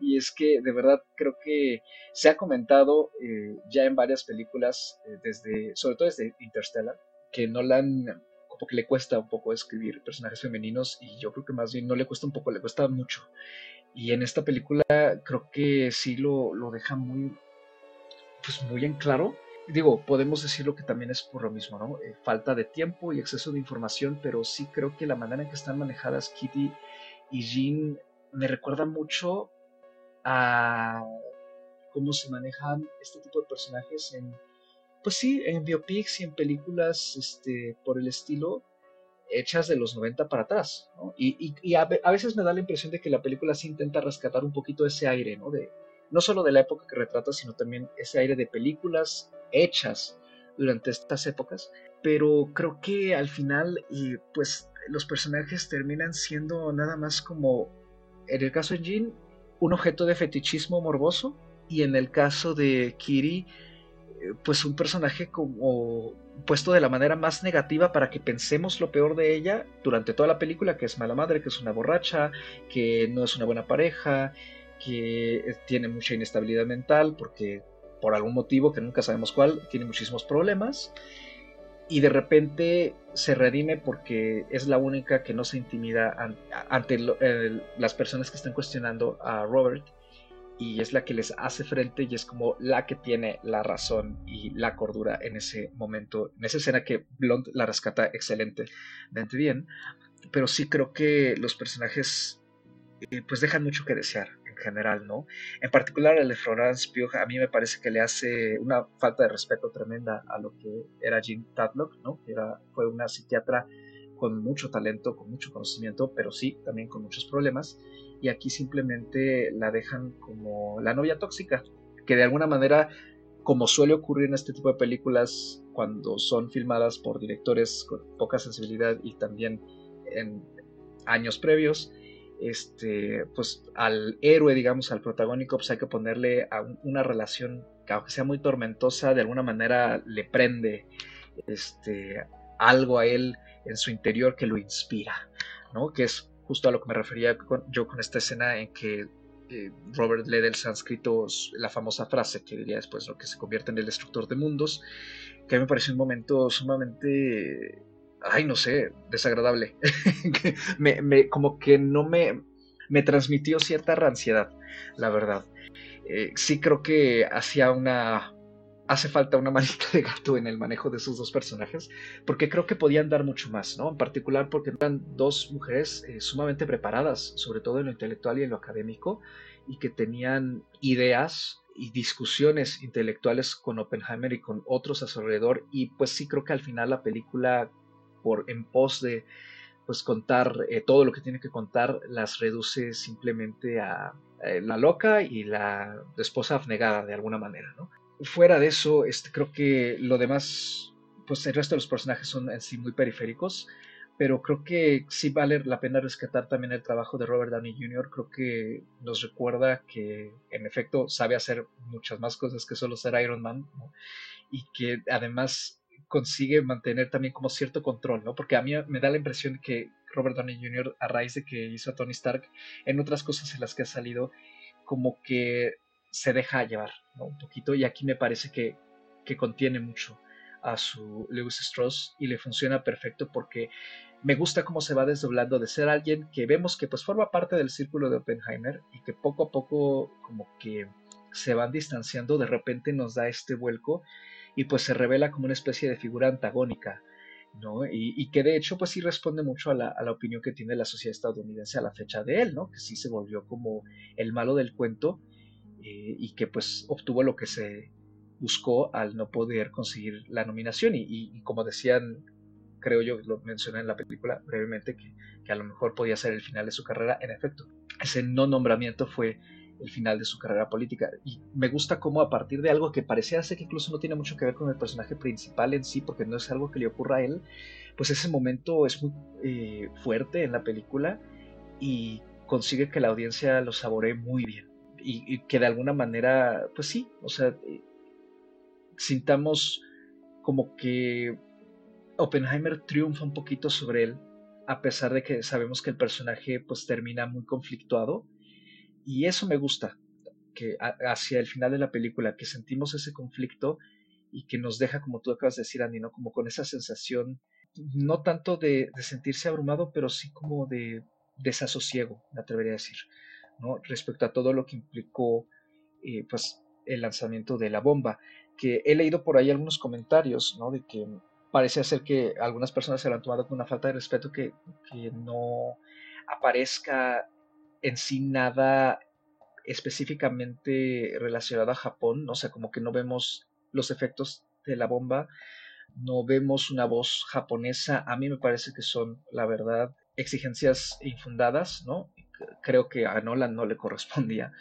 y es que de verdad creo que se ha comentado eh, ya en varias películas, eh, desde, sobre todo desde Interstellar, que no la han como que le cuesta un poco escribir personajes femeninos y yo creo que más bien no le cuesta un poco, le cuesta mucho. Y en esta película creo que sí lo, lo deja muy, pues muy en claro. Digo, podemos decirlo que también es por lo mismo, ¿no? Eh, falta de tiempo y exceso de información, pero sí creo que la manera en que están manejadas Kitty y Jean me recuerda mucho a cómo se manejan este tipo de personajes en, pues sí, en biopics y en películas este, por el estilo, hechas de los 90 para atrás. Y, a, veces me da la impresión de que la película sí intenta rescatar un poquito ese aire, ¿no? De, no solo de la época que retrata, sino también ese aire de películas hechas durante estas épocas, pero creo que al final, y pues los personajes terminan siendo nada más como, en el caso de Jean, un objeto de fetichismo morboso, y en el caso de Kiri, eh, pues un personaje como puesto de la manera más negativa para que pensemos lo peor de ella durante toda la película, que es mala madre, que es una borracha, que no es una buena pareja, que tiene mucha inestabilidad mental porque por algún motivo que nunca sabemos cuál, tiene muchísimos problemas y de repente se redime porque es la única que no se intimida ante las personas que están cuestionando a Robert y es la que les hace frente y es como la que tiene la razón y la cordura en ese momento, en esa escena que Blond la rescata excelentemente bien, pero sí creo que los personajes eh, pues dejan mucho que desear general, ¿no? En particular el de Florence Pugh a mí me parece que le hace una falta de respeto tremenda a lo que era Jean Tadlock, ¿no? Era, fue una psiquiatra con mucho talento, con mucho conocimiento, pero sí, también con muchos problemas. Y aquí simplemente la dejan como la novia tóxica, que de alguna manera, como suele ocurrir en este tipo de películas, cuando son filmadas por directores con poca sensibilidad y también en años previos, este, pues al héroe, digamos, al protagónico, pues hay que ponerle a una relación que aunque sea muy tormentosa, de alguna manera le prende este, algo a él en su interior que lo inspira, ¿no? Que es justo a lo que me refería yo con esta escena en que eh, Robert lee del sánscrito la famosa frase que diría después lo que se convierte en el destructor de mundos, que a mí me pareció un momento sumamente ay, no sé, desagradable. me, como que no me, me transmitió cierta ranciedad, la verdad. Eh, sí creo que hacía una... Hace falta una manita de gato en el manejo de esos dos personajes, porque creo que podían dar mucho más, ¿no? En particular porque eran dos mujeres eh, sumamente preparadas, sobre todo en lo intelectual y en lo académico, y que tenían ideas y discusiones intelectuales con Oppenheimer y con otros a su alrededor, y pues sí creo que al final la película por en pos de pues contar eh, todo lo que tiene que contar, las reduce simplemente a, eh, la loca y la esposa abnegada de alguna manera, ¿no? Fuera de eso, este, creo que lo demás, pues el resto de los personajes son en sí muy periféricos, pero creo que sí vale la pena rescatar también el trabajo de Robert Downey Jr. Creo que nos recuerda que en efecto sabe hacer muchas más cosas que solo ser Iron Man, y que además consigue mantener también como cierto control, ¿no? Porque a mí me da la impresión que Robert Downey Jr., a raíz de que hizo a Tony Stark, en otras cosas en las que ha salido, como que se deja llevar, ¿no? Un poquito, y aquí me parece que, que contiene mucho a su Lewis Strauss y le funciona perfecto porque me gusta cómo se va desdoblando de ser alguien que vemos que pues forma parte del círculo de Oppenheimer y que poco a poco como que se van distanciando, de repente nos da este vuelco y pues se revela como una especie de figura antagónica, ¿no? Y, que de hecho pues sí responde mucho a la, opinión que tiene la sociedad estadounidense a la fecha de él, ¿no? Que sí se volvió como el malo del cuento eh, y que pues obtuvo lo que se buscó al no poder conseguir la nominación y, como decían, creo yo, lo mencioné en la película brevemente, que, a lo mejor podía ser el final de su carrera, en efecto, ese no nombramiento fue el final de su carrera política. Y me gusta cómo a partir de algo que parecía ser que incluso no tiene mucho que ver con el personaje principal en sí, porque no es algo que le ocurra a él, pues ese momento es muy eh, fuerte en la película y consigue que la audiencia lo saboree muy bien. Y, que de alguna manera, pues sí, o sea, eh, sintamos como que Oppenheimer triunfa un poquito sobre él, a pesar de que sabemos que el personaje pues termina muy conflictuado y eso me gusta, que hacia el final de la película, que sentimos ese conflicto y que nos deja, como tú acabas de decir, Andy, ¿no? Como con esa sensación, no tanto de, sentirse abrumado, pero sí como de desasosiego, me atrevería a decir, ¿no? Respecto a todo lo que implicó, eh, pues, el lanzamiento de la bomba, que he leído por ahí algunos comentarios, ¿no? De que parece ser que algunas personas se lo han tomado con una falta de respeto que, que no aparezca en sí nada específicamente relacionado a Japón, o sea, como que no vemos los efectos de la bomba, no vemos una voz japonesa, a mí me parece que son, la verdad, exigencias infundadas, ¿no? Creo que a Nolan no le correspondía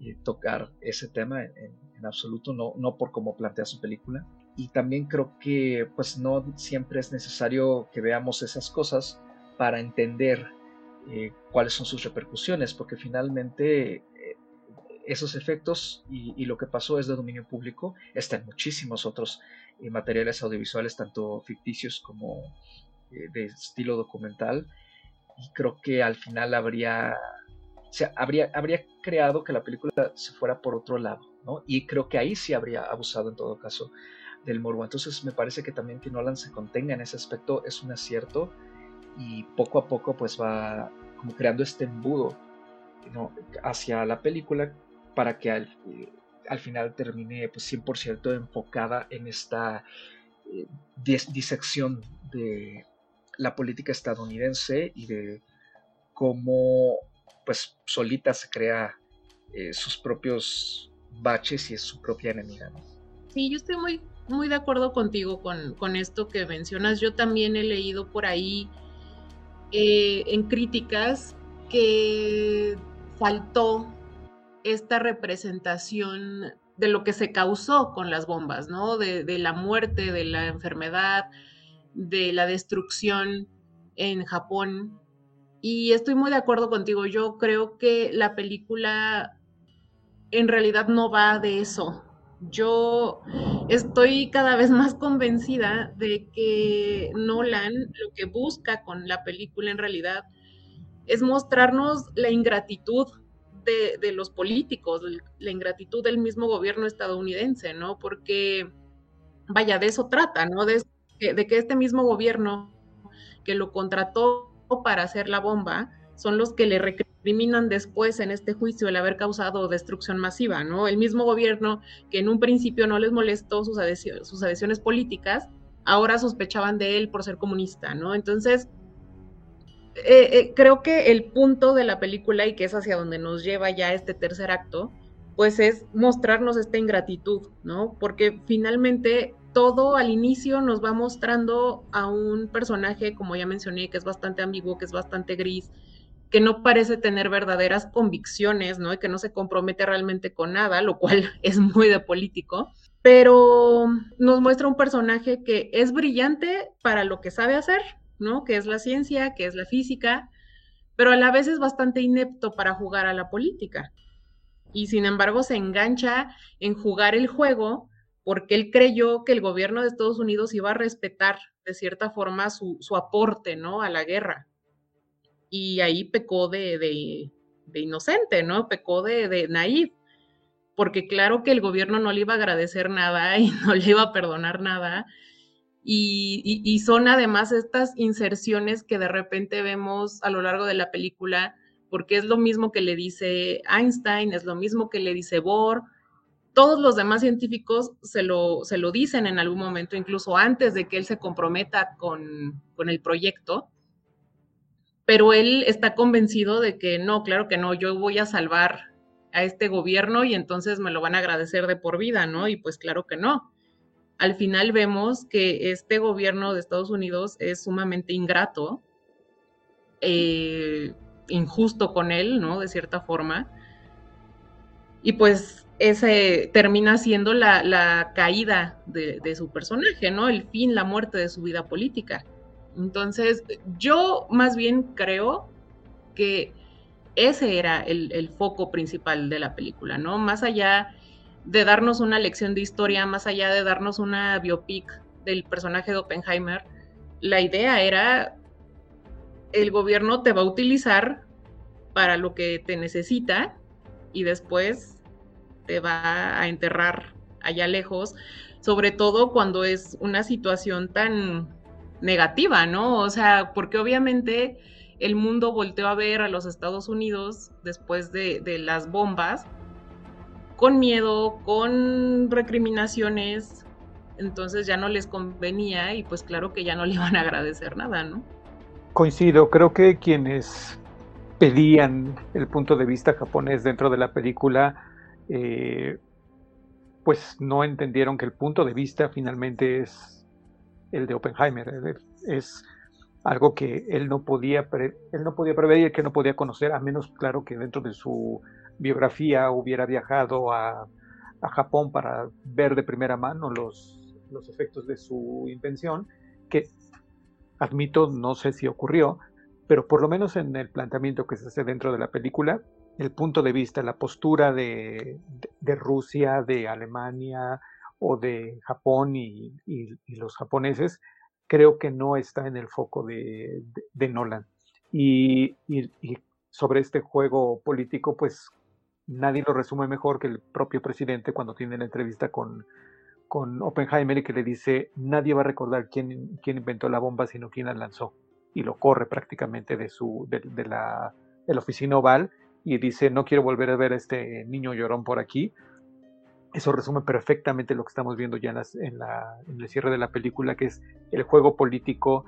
eh, tocar ese tema en, en, absoluto, no, no por cómo plantea su película. Y también creo que pues no siempre es necesario que veamos esas cosas para entender eh, cuáles son sus repercusiones, porque finalmente eh, esos efectos y, lo que pasó es de dominio público, está en muchísimos otros eh, materiales audiovisuales, tanto ficticios como de estilo documental, y creo que al final habría se habría, habría creado que la película se fuera por otro lado, ¿no? Y creo que ahí sí habría abusado en todo caso del morbo. Entonces me parece que también que Nolan se contenga en ese aspecto es un acierto y poco a poco pues va como creando este embudo hacia la película para que al, eh, al final termine pues 100% enfocada en esta eh, disección de la política estadounidense y de cómo pues solita se crea eh, sus propios baches y es su propia enemiga. Sí, yo estoy muy, muy de acuerdo contigo con, esto que mencionas. Yo también he leído por ahí eh, en críticas que faltó esta representación de lo que se causó con las bombas, ¿no? De, de, la muerte, de la enfermedad, de la destrucción en Japón y estoy muy de acuerdo contigo. Yo creo que la película en realidad no va de eso. Yo estoy cada vez más convencida de que Nolan lo que busca con la película en realidad es mostrarnos la ingratitud de, los políticos, la ingratitud del mismo gobierno estadounidense, ¿no? Porque, vaya, de eso trata, ¿no? De, de que este mismo gobierno que lo contrató para hacer la bomba son los que le recriminan después en este juicio el haber causado destrucción masiva, ¿no? El mismo gobierno que en un principio no les molestó sus, adhesiones, políticas, ahora sospechaban de él por ser comunista, ¿no? Entonces, eh, eh, creo que el punto de la película y que es hacia donde nos lleva ya este tercer acto, pues es mostrarnos esta ingratitud, ¿no? Porque finalmente todo al inicio nos va mostrando a un personaje, como ya mencioné, que es bastante ambiguo, que es bastante gris, que no parece tener verdaderas convicciones, ¿no? Que no se compromete realmente con nada, lo cual es muy de político. Pero nos muestra un personaje que es brillante para lo que sabe hacer, ¿no? Que es la ciencia, que es la física, pero a la vez es bastante inepto para jugar a la política. Y sin embargo se engancha en jugar el juego porque él creyó que el gobierno de Estados Unidos iba a respetar de cierta forma su, aporte, ¿no? A la guerra. Y ahí pecó de, de, inocente, ¿no? Pecó de, de naive, porque claro que el gobierno no le iba a agradecer nada y no le iba a perdonar nada. Y, y, son además estas inserciones que de repente vemos a lo largo de la película, porque es lo mismo que le dice Einstein, es lo mismo que le dice Bohr, todos los demás científicos se lo, se lo dicen en algún momento, incluso antes de que él se comprometa con, el proyecto, pero él está convencido de que no, claro que no, yo voy a salvar a este gobierno y entonces me lo van a agradecer de por vida, ¿no? Y pues claro que no. Al final vemos que este gobierno de Estados Unidos es sumamente ingrato, eh, injusto con él, ¿no? De cierta forma. Y pues ese termina siendo la, caída de, su personaje, ¿no? El fin, la muerte de su vida política. Entonces, yo más bien creo que ese era el, el, foco principal de la película, ¿no? Más allá de darnos una lección de historia, más allá de darnos una biopic del personaje de Oppenheimer, la idea era el gobierno te va a utilizar para lo que te necesita y después te va a enterrar allá lejos, sobre todo cuando es una situación tan negativa, ¿no? O sea, porque obviamente el mundo volteó a ver a los Estados Unidos después de, las bombas con miedo, con recriminaciones, entonces ya no les convenía y pues claro que ya no le iban a agradecer nada, ¿no? Coincido, creo que quienes pedían el punto de vista japonés dentro de la película eh, pues no entendieron que el punto de vista finalmente es el de Oppenheimer. Es algo que él no podía, él no podía prever y que no podía conocer, a menos, claro, que dentro de su biografía hubiera viajado a, Japón para ver de primera mano los, los efectos de su invención, que admito, no sé si ocurrió, pero por lo menos en el planteamiento que se hace dentro de la película, el punto de vista, la postura de, Rusia, de Alemania o de Japón y, los japoneses, creo que no está en el foco de, Nolan. Y, sobre este juego político, pues nadie lo resume mejor que el propio presidente cuando tiene la entrevista con, con Oppenheimer y que le dice, nadie va a recordar quién, inventó la bomba, sino quién la lanzó. Y lo corre prácticamente de, su, de, la, oficina oval y dice, no quiero volver a ver a este niño llorón por aquí. Eso resume perfectamente lo que estamos viendo ya en, la, en el cierre de la película, que es el juego político,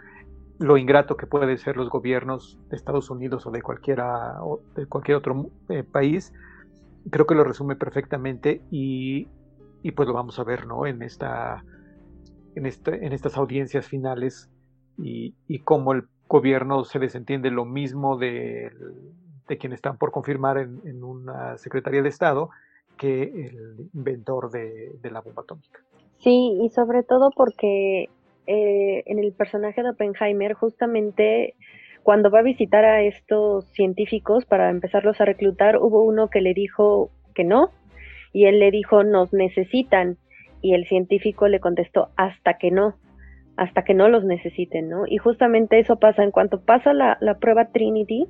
lo ingrato que pueden ser los gobiernos de Estados Unidos o de, cualquiera, o de cualquier otro eh, país. Creo que lo resume perfectamente y y pues lo vamos a ver ¿no? en, esta, en, este, en estas audiencias finales y, y cómo el gobierno se desentiende lo mismo de, de quienes están por confirmar en, una Secretaría de Estado que el inventor de, la bomba atómica. Sí, y sobre todo porque eh, en el personaje de Oppenheimer justamente cuando va a visitar a estos científicos para empezarlos a reclutar, hubo uno que le dijo que no, y él le dijo, nos necesitan. Y el científico le contestó, hasta que no, hasta que no los necesiten, ¿no? Y justamente eso pasa, en cuanto pasa la prueba Trinity,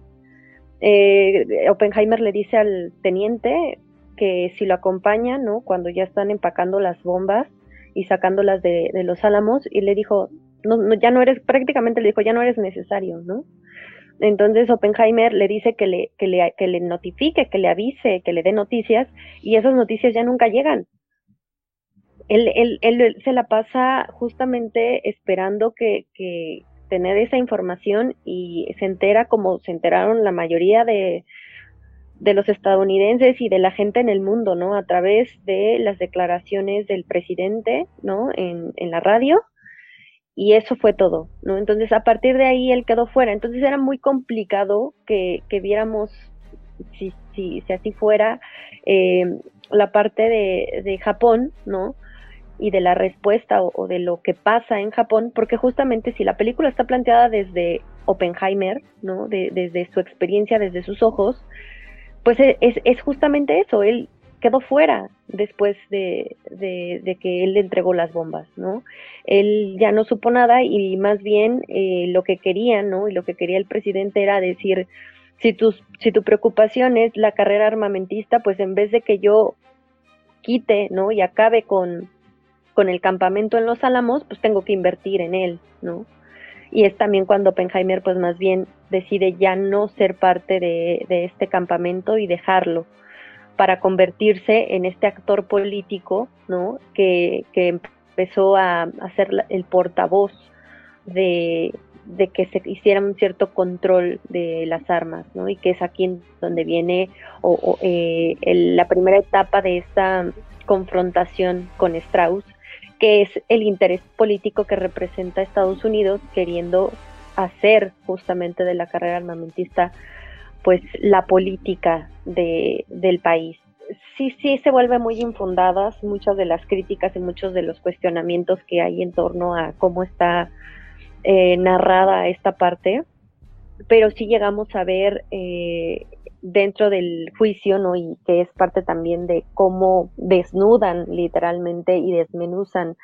eh, Oppenheimer le dice al teniente que si lo acompaña, ¿no? Cuando ya están empacando las bombas y sacándolas de, de los álamos, y le dijo, no, no, ya no eres, prácticamente le dijo, ya no eres necesario, ¿no? Entonces Oppenheimer le dice que le, que le, que le notifique, que le avise, que le dé noticias y esas noticias ya nunca llegan. Él, él, él se la pasa justamente esperando que, que tener esa información y se entera como se enteraron la mayoría de, de los estadounidenses y de la gente en el mundo, ¿no? A través de las declaraciones del presidente, ¿no? En, en la radio y eso fue todo, ¿no? Entonces a partir de ahí él quedó fuera, entonces era muy complicado que, viéramos, si, si, si, así fuera, eh, la parte de, de, Japón, ¿no? Y de la respuesta o, de lo que pasa en Japón, porque justamente si la película está planteada desde Oppenheimer, ¿no? desde su experiencia, desde sus ojos, pues es, es justamente eso, él quedó fuera después de, de, que él le entregó las bombas, ¿no? Él ya no supo nada y más bien eh, lo que quería, ¿no? Y lo que quería el presidente era decir, si, tus, si tu preocupación es la carrera armamentista, pues en vez de que yo quite, ¿no? Y acabe con, con el campamento en los Álamos, pues tengo que invertir en él, ¿no? Y es también cuando Oppenheimer, pues más bien decide ya no ser parte de, este campamento y dejarlo, para convertirse en este actor político, ¿no? Que, empezó a, a, ser el portavoz de, que se hiciera un cierto control de las armas, ¿no? Y que es aquí donde viene o, eh, la primera etapa de esta confrontación con Strauss, que es el interés político que representa Estados Unidos queriendo hacer justamente de la carrera armamentista pues la política de, del país. Sí, sí se vuelve muy infundadas muchas de las críticas y muchos de los cuestionamientos que hay en torno a cómo está eh, narrada esta parte, pero sí llegamos a ver eh, dentro del juicio, ¿no? Y que es parte también de cómo desnudan literalmente y desmenuzan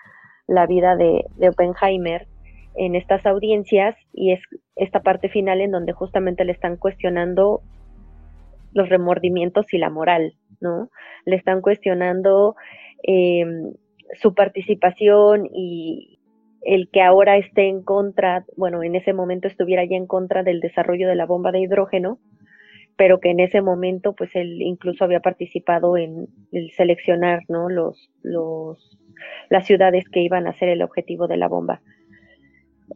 la vida de, de Oppenheimer, en estas audiencias y es esta parte final en donde justamente le están cuestionando los remordimientos y la moral, ¿no? Le están cuestionando em, su participación y el que ahora esté en contra, bueno, en ese momento estuviera ya en contra del desarrollo de la bomba de hidrógeno, pero que en ese momento, pues él incluso había participado en el seleccionar, ¿no? Los, los, las ciudades que iban a ser el objetivo de la bomba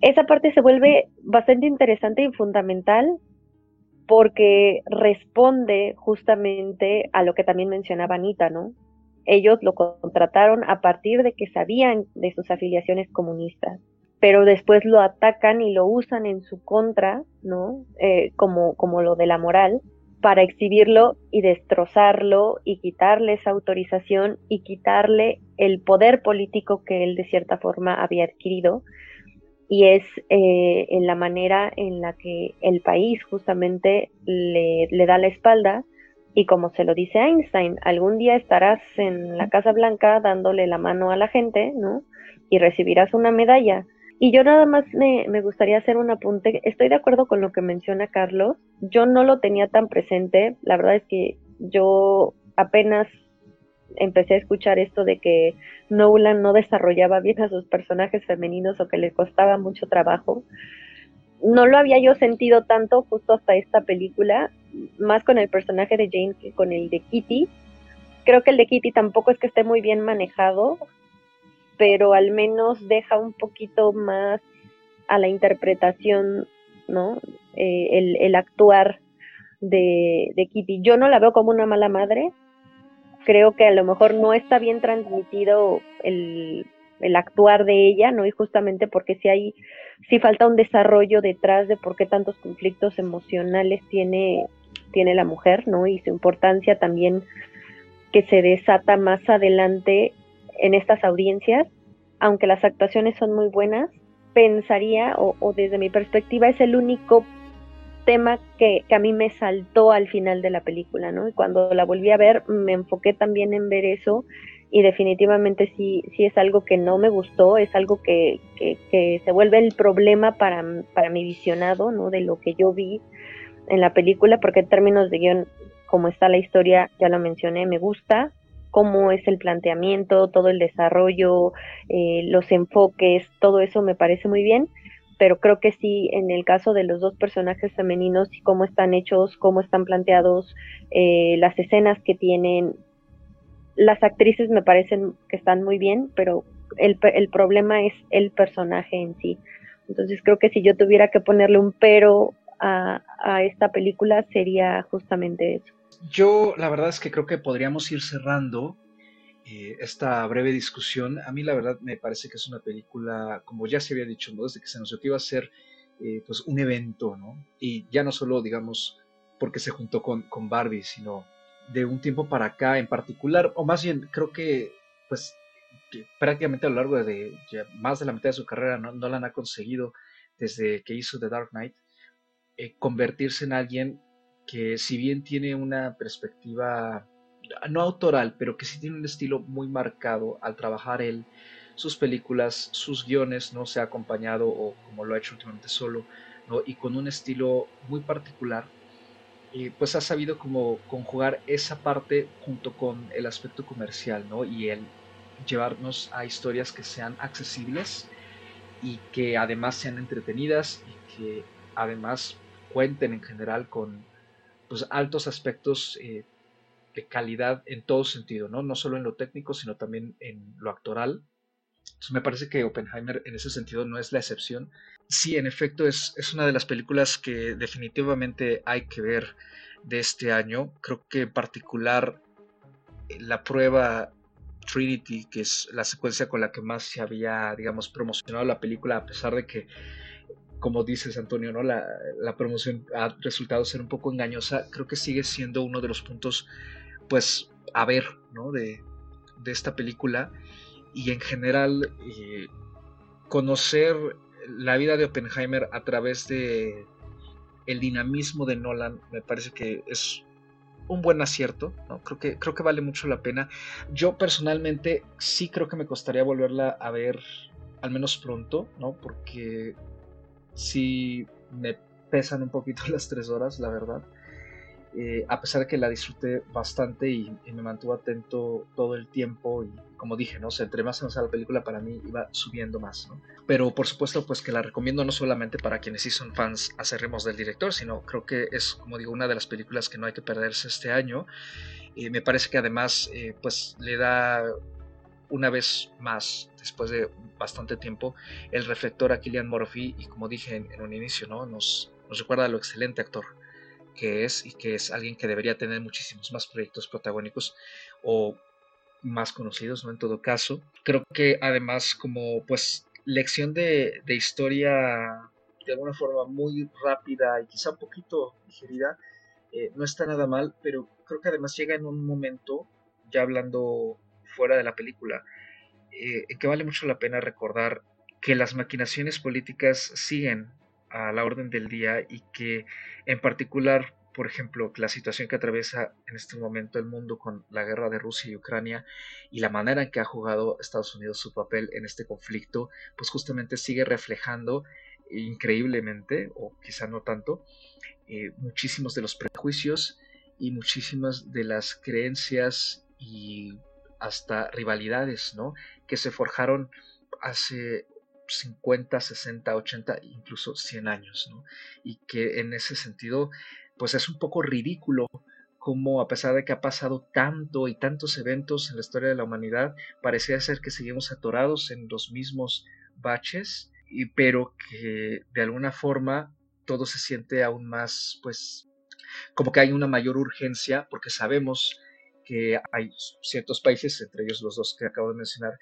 esa parte se vuelve bastante interesante y fundamental porque responde justamente a lo que también mencionaba Anita, ¿no? Ellos lo contrataron a partir de que sabían de sus afiliaciones comunistas, pero después lo atacan y lo usan en su contra, ¿no? Eh, como, como lo de la moral, para exhibirlo y destrozarlo y quitarle esa autorización y quitarle el poder político que él de cierta forma había adquirido y es eh, en la manera en la que el país justamente le, le, da la espalda y como se lo dice Einstein, algún día estarás en la Casa Blanca dándole la mano a la gente, ¿no? Y recibirás una medalla Y yo nada más me, me, gustaría hacer un apunte. Estoy de acuerdo con lo que menciona Carlos. Yo no lo tenía tan presente. La verdad es que yo apenas empecé a escuchar esto de que Nolan no desarrollaba bien a sus personajes femeninos o que le costaba mucho trabajo. No lo había yo sentido tanto justo hasta esta película, más con el personaje de Jane que con el de Kitty. Creo que el de Kitty tampoco es que esté muy bien manejado, pero al menos deja un poquito más a la interpretación, ¿no? Eh, el, el, actuar de, Kitty. Yo no la veo como una mala madre. Creo que a lo mejor no está bien transmitido el, el actuar de ella, ¿no? Y justamente porque si hay, si falta un desarrollo detrás de por qué tantos conflictos emocionales tiene, tiene la mujer, ¿no? Y su importancia también que se desata más adelante en estas audiencias, aunque las actuaciones son muy buenas, pensaría, o, desde mi perspectiva, es el único tema que, a mí me saltó al final de la película, ¿no? Y cuando la volví a ver, me enfoqué también en ver eso y definitivamente sí, sí es algo que no me gustó, es algo que, que, se vuelve el problema para, para mi visionado, ¿no? De lo que yo vi en la película, porque en términos de guion, como está la historia, ya lo mencioné, me gusta, cómo es el planteamiento, todo el desarrollo, eh, los enfoques, todo eso me parece muy bien, pero creo que sí, en el caso de los dos personajes femeninos y cómo están hechos, cómo están planteados, eh, las escenas que tienen, las actrices me parecen que están muy bien, pero el, el problema es el personaje en sí. Entonces creo que si yo tuviera que ponerle un pero a, a esta película sería justamente eso. Yo la verdad es que creo que podríamos ir cerrando eh, esta breve discusión. A mí la verdad me parece que es una película, como ya se había dicho, ¿no? desde que se nos que a ser eh, pues un evento, ¿no? Y ya no solo, digamos, porque se juntó con, con Barbie, sino de un tiempo para acá en particular, o más bien creo que pues prácticamente a lo largo de más de la mitad de su carrera no, la han conseguido desde que hizo The Dark Knight eh, convertirse en alguien que si bien tiene una perspectiva no autoral, pero que sí tiene un estilo muy marcado al trabajar él, sus películas, sus guiones, no se ha acompañado o como lo ha hecho últimamente solo, ¿no? y con un estilo muy particular, eh, pues ha sabido como conjugar esa parte junto con el aspecto comercial, ¿no? Y el llevarnos a historias que sean accesibles y que además sean entretenidas y que además cuenten en general con pues, altos aspectos eh, de calidad en todo sentido, ¿no? no solo en lo técnico, sino también en lo actoral. Me parece que Oppenheimer en ese sentido no es la excepción. Sí, en efecto, es, es una de las películas que definitivamente hay que ver de este año. Creo que en particular eh, la prueba Trinity, que es la secuencia con la que más se había, digamos, promocionado la película, a pesar de que como dices Antonio, ¿no? La, promoción ha resultado ser un poco engañosa, creo que sigue siendo uno de los puntos, pues, a ver, ¿no? De, esta película y en general eh, conocer la vida de Oppenheimer a través de el dinamismo de Nolan me parece que es un buen acierto, ¿no? Creo que, creo que vale mucho la pena. Yo personalmente sí creo que me costaría volverla a ver al menos pronto, ¿no? Porque sí me pesan un poquito las tres horas, la verdad. Eh, a pesar de que la disfruté bastante y, me mantuvo atento todo el tiempo y como dije, ¿no? O entre más avanzaba la película para mí iba subiendo más, Pero por supuesto pues que la recomiendo no solamente para quienes sí son fans acérrimos del director, sino creo que es, como digo, una de las películas que no hay que perderse este año. y me parece que además eh, pues le da una vez más, después de bastante tiempo, el reflector a Killian Murphy y como dije en, un inicio, ¿no? nos, recuerda lo excelente actor que es y que es alguien que debería tener muchísimos más proyectos protagónicos o más conocidos, ¿no? En todo caso, creo que además como pues lección de, de historia de alguna forma muy rápida y quizá un poquito digerida, eh, no está nada mal, pero creo que además llega en un momento, ya hablando fuera de la película, eh, que vale mucho la pena recordar que las maquinaciones políticas siguen a la orden del día y que en particular por ejemplo, la situación que atraviesa en este momento el mundo con la guerra de Rusia y Ucrania y la manera en que ha jugado Estados Unidos su papel en este conflicto, pues justamente sigue reflejando increíblemente, o quizá no tanto, eh, muchísimos de los prejuicios y muchísimas de las creencias y hasta rivalidades, ¿no? Que se forjaron hace 50, 60, 80, incluso 100 años, ¿no? Y que en ese sentido, pues es un poco ridículo como a pesar de que ha pasado tanto y tantos eventos en la historia de la humanidad, parecía ser que seguimos atorados en los mismos baches, y, pero que de alguna forma todo se siente aún más, pues, como que hay una mayor urgencia, porque sabemos que hay ciertos países, entre ellos los dos que acabo de mencionar,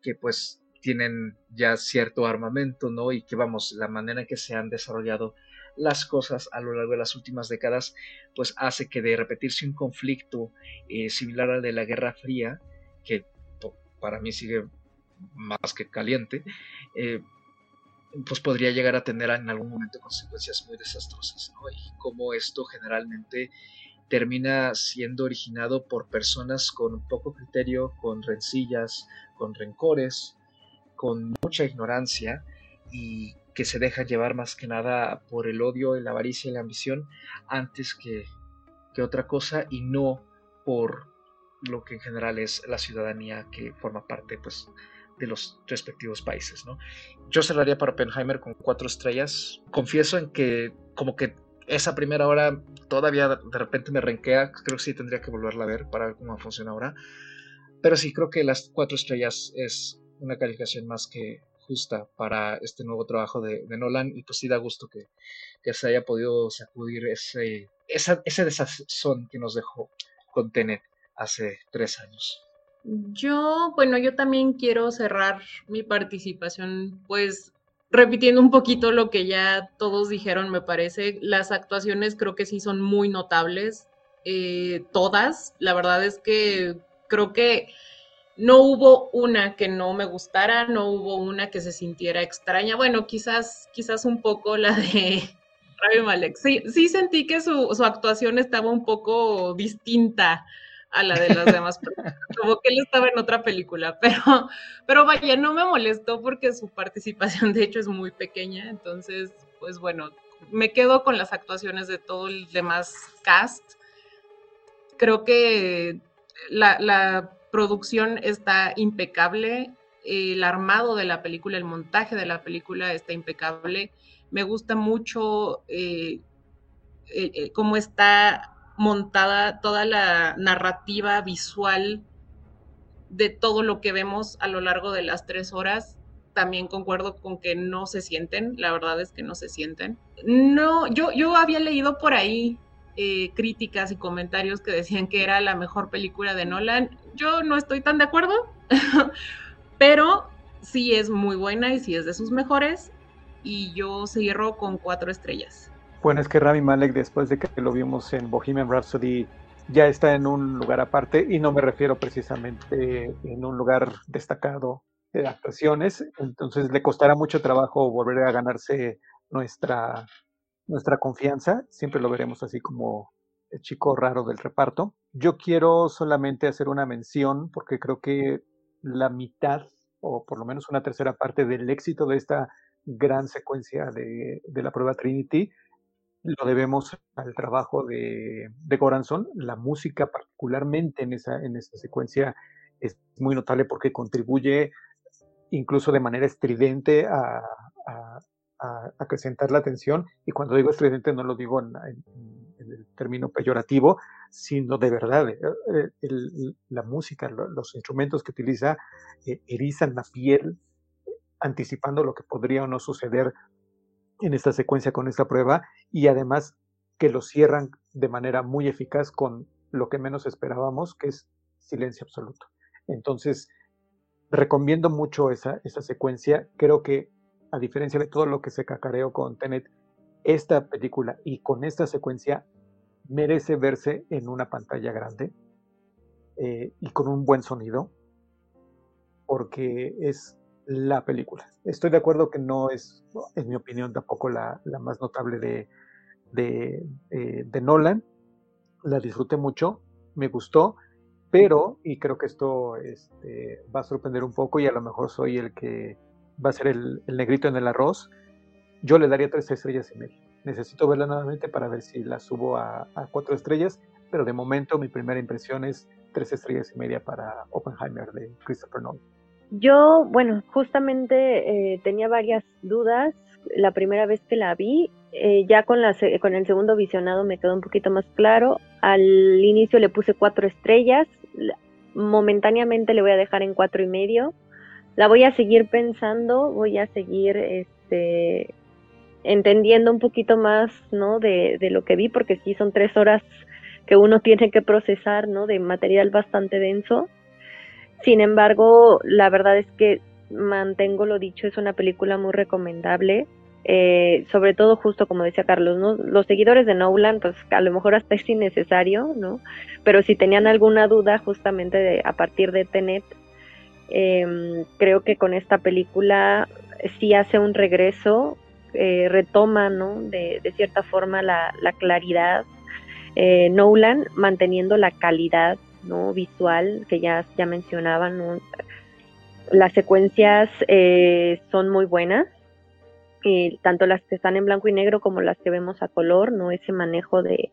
que pues tienen ya cierto armamento, ¿no? Y que vamos, la manera en que se han desarrollado las cosas a lo largo de las últimas décadas, pues hace que de repetirse un conflicto eh, similar al de la Guerra Fría, que para mí sigue más que caliente, eh, pues podría llegar a tener en algún momento consecuencias muy desastrosas, ¿no? Y como esto generalmente termina siendo originado por personas con poco criterio, con rencillas, con rencores, con mucha ignorancia y que se deja llevar más que nada por el odio, la avaricia y la ambición antes que, que otra cosa y no por lo que en general es la ciudadanía que forma parte pues de los respectivos países, ¿no? Yo cerraría para Oppenheimer con cuatro estrellas. Confieso en que como que esa primera hora todavía de repente me renquea, creo que sí tendría que volverla a ver para ver cómo funciona ahora. Pero sí, creo que las cuatro estrellas es una calificación más que justa para este nuevo trabajo de, Nolan y pues sí da gusto que, se haya podido sacudir ese, ese desazón que nos dejó con Tenet hace tres años. Yo, bueno, yo también quiero cerrar mi participación, pues repitiendo un poquito lo que ya todos dijeron, me parece, las actuaciones creo que sí son muy notables, eh, todas, la verdad es que creo que no hubo una que no me gustara, no hubo una que se sintiera extraña. Bueno, quizás, quizás un poco la de Ravi Malek. Sí, sí sentí que su, actuación estaba un poco distinta a la de las demás, como que él estaba en otra película, pero, pero vaya, no me molestó porque su participación de hecho es muy pequeña, entonces, pues bueno, me quedo con las actuaciones de todo el demás cast. Creo que la, la producción está impecable, el armado de la película, el montaje de la película está impecable. Me gusta mucho eh, eh, eh, cómo está montada toda la narrativa visual de todo lo que vemos a lo largo de las tres horas. También concuerdo con que no se sienten, la verdad es que no se sienten. No, yo, yo había leído por ahí eh, críticas y comentarios que decían que era la mejor película de Nolan. Yo no estoy tan de acuerdo, pero sí es muy buena y sí es de sus mejores. Y yo cierro con cuatro estrellas. Bueno, es que Rami Malek, después de que lo vimos en Bohemian Rhapsody, ya está en un lugar aparte y no me refiero precisamente en un lugar destacado de actuaciones. Entonces le costará mucho trabajo volver a ganarse nuestra nuestra confianza, siempre lo veremos así como el chico raro del reparto. Yo quiero solamente hacer una mención porque creo que la mitad o por lo menos una tercera parte del éxito de esta gran secuencia de, la prueba Trinity lo debemos al trabajo de, de. La música particularmente en esa, en esa secuencia es muy notable porque contribuye incluso de manera estridente a, acrecentar la atención, y cuando digo estridente no lo digo en, el término peyorativo, sino de verdad, eh, eh, la música, los instrumentos que utiliza eh, erizan la piel, anticipando lo que podría o no suceder en esta secuencia con esta prueba, y además que lo cierran de manera muy eficaz con lo que menos esperábamos, que es silencio absoluto. Entonces, recomiendo mucho esa, esa secuencia. Creo que a diferencia de todo lo que se cacareó con Tenet, esta película y con esta secuencia merece verse en una pantalla grande eh, y con un buen sonido, porque es la película. Estoy de acuerdo que no es, en mi opinión, tampoco la, más notable de, de, eh, de Nolan. La disfruté mucho, me gustó, pero, y creo que esto este, va a sorprender un poco y a lo mejor soy el que va a ser el, negrito en el arroz, yo le daría tres estrellas y media. Necesito verla nuevamente para ver si la subo a, cuatro estrellas, pero de momento mi primera impresión es tres estrellas y media para Oppenheimer de Christopher Nolan. Yo, bueno, justamente eh, tenía varias dudas la primera vez que la vi. Eh, ya con, la, con el segundo visionado me quedó un poquito más claro. Al inicio le puse cuatro estrellas. Momentáneamente le voy a dejar en cuatro y medio. La voy a seguir pensando, voy a seguir este, entendiendo un poquito más ¿no? de, de lo que vi, porque sí son tres horas que uno tiene que procesar, ¿no? De material bastante denso. Sin embargo, la verdad es que mantengo lo dicho, es una película muy recomendable. Eh, sobre todo justo como decía Carlos, ¿no? los seguidores de Nolan, pues a lo mejor hasta es innecesario, ¿no? Pero si tenían alguna duda justamente a partir de Tenet, em, creo que con esta película sí hace un regreso, eh, retoma, ¿no? De, de cierta forma la, la claridad. Eh, Nolan manteniendo la calidad ¿no? visual que ya, ya mencionaban. Las secuencias eh, son muy buenas, tanto las que están en blanco y negro como las que vemos a color, ¿no? ese manejo de,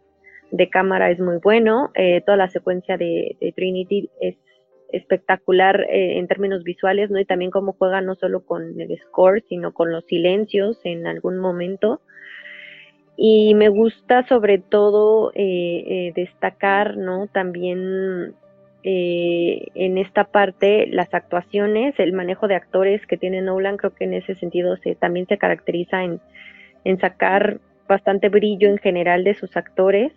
cámara es muy bueno. Eh, toda la secuencia de, Trinity es espectacular eh, en términos visuales, ¿no? Y también cómo juega no solo con el score, sino con los silencios en algún momento. Y me gusta sobre todo eh, eh, destacar, ¿no? También eh, en esta parte las actuaciones, el manejo de actores que tiene Nolan, creo que en ese sentido se, también se caracteriza en, en sacar bastante brillo en general de sus actores.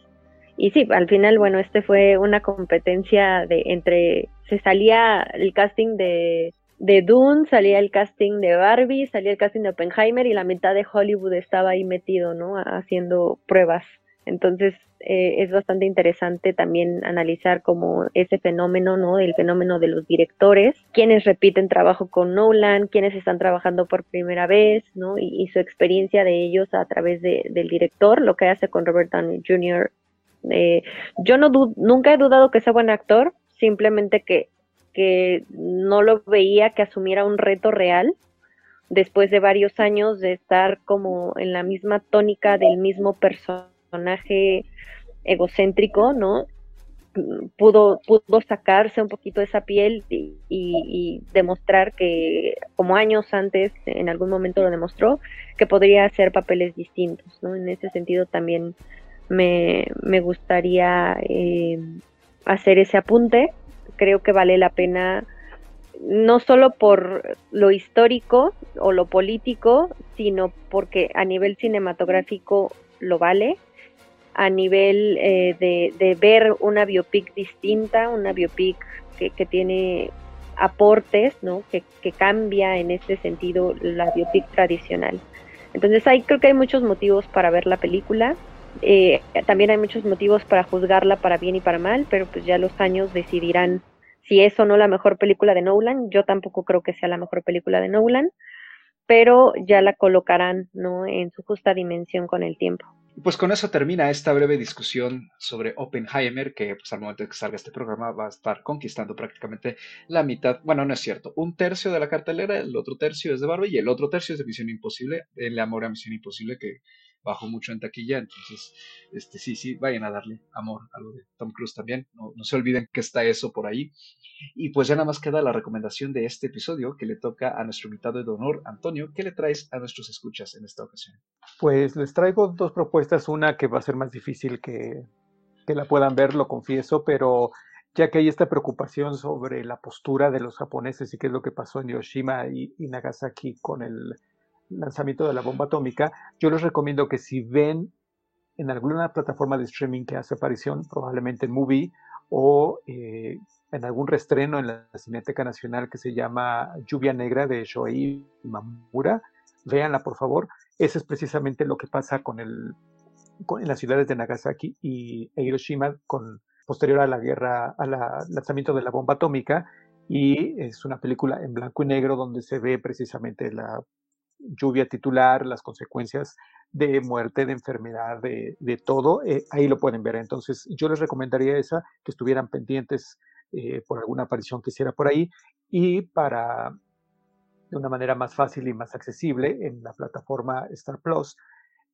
Y sí, al final, bueno, este fue una competencia de entre, se salía el casting de de Dune, salía el casting de Barbie, salía el casting de Oppenheimer y la mitad de Hollywood estaba ahí metido, ¿no? Haciendo pruebas. Entonces eh, es bastante interesante también analizar como ese fenómeno, ¿no? El fenómeno de los directores, quienes repiten trabajo con Nolan, quienes están trabajando por primera vez, ¿no? Y, su experiencia de ellos a través de, del director, lo que hace con Robert Downey Jr. Eh, yo no nunca he dudado que sea buen actor, simplemente que que no lo veía que asumiera un reto real después de varios años de estar como en la misma tónica del mismo personaje egocéntrico, ¿no? Pudo, pudo sacarse un poquito esa piel y, demostrar que, como años antes, en algún momento lo demostró, que podría hacer papeles distintos, ¿no? En ese sentido también me, me gustaría eh, hacer ese apunte creo que vale la pena no solo por lo histórico o lo político, sino porque a nivel cinematográfico lo vale, a nivel eh, de, ver una biopic distinta, una biopic que, que tiene aportes, ¿no? Que, que, cambia en este sentido la biopic tradicional. Entonces hay, creo que hay muchos motivos para ver la película. Eh, también hay muchos motivos para juzgarla para bien y para mal, pero pues ya los años decidirán si es o no la mejor película de Nolan. Yo tampoco creo que sea la mejor película de Nolan, pero ya la colocarán ¿no? en su justa dimensión con el tiempo. Pues con eso termina esta breve discusión sobre Oppenheimer, que pues al momento de que salga este programa va a estar conquistando prácticamente la mitad, bueno, no es cierto, un tercio de la cartelera, el otro tercio es de Barbie y el otro tercio es de Misión Imposible, el amor a Misión Imposible, que bajó mucho en taquilla, entonces, este, sí, sí, vayan a darle amor a lo de Tom Cruise también, no, no se olviden que está eso por ahí. Y pues ya nada más queda la recomendación de este episodio que le toca a nuestro invitado de honor, Antonio, ¿qué le traes a nuestros escuchas en esta ocasión? Pues les traigo dos propuestas, una que va a ser más difícil que, que la puedan ver, lo confieso, pero ya que hay esta preocupación sobre la postura de los japoneses y qué es lo que pasó en Hiroshima y Nagasaki con el lanzamiento de la bomba atómica, yo les recomiendo que si ven en alguna plataforma de streaming que hace aparición, probablemente en Movie o eh, en algún restreno en la Cineteca Nacional que se llama Lluvia Negra de Shoei Mamura, véanla por favor. Ese es precisamente lo que pasa con el, en las ciudades de Nagasaki y, Hiroshima con, posterior a la guerra, al lanzamiento de la bomba atómica y es una película en blanco y negro donde se ve precisamente la lluvia titular, las consecuencias de muerte, de enfermedad, de, de todo, eh, ahí lo pueden ver. Entonces, yo les recomendaría esa, que estuvieran pendientes eh, por alguna aparición que hiciera por ahí y para de una manera más fácil y más accesible en la plataforma Star Plus,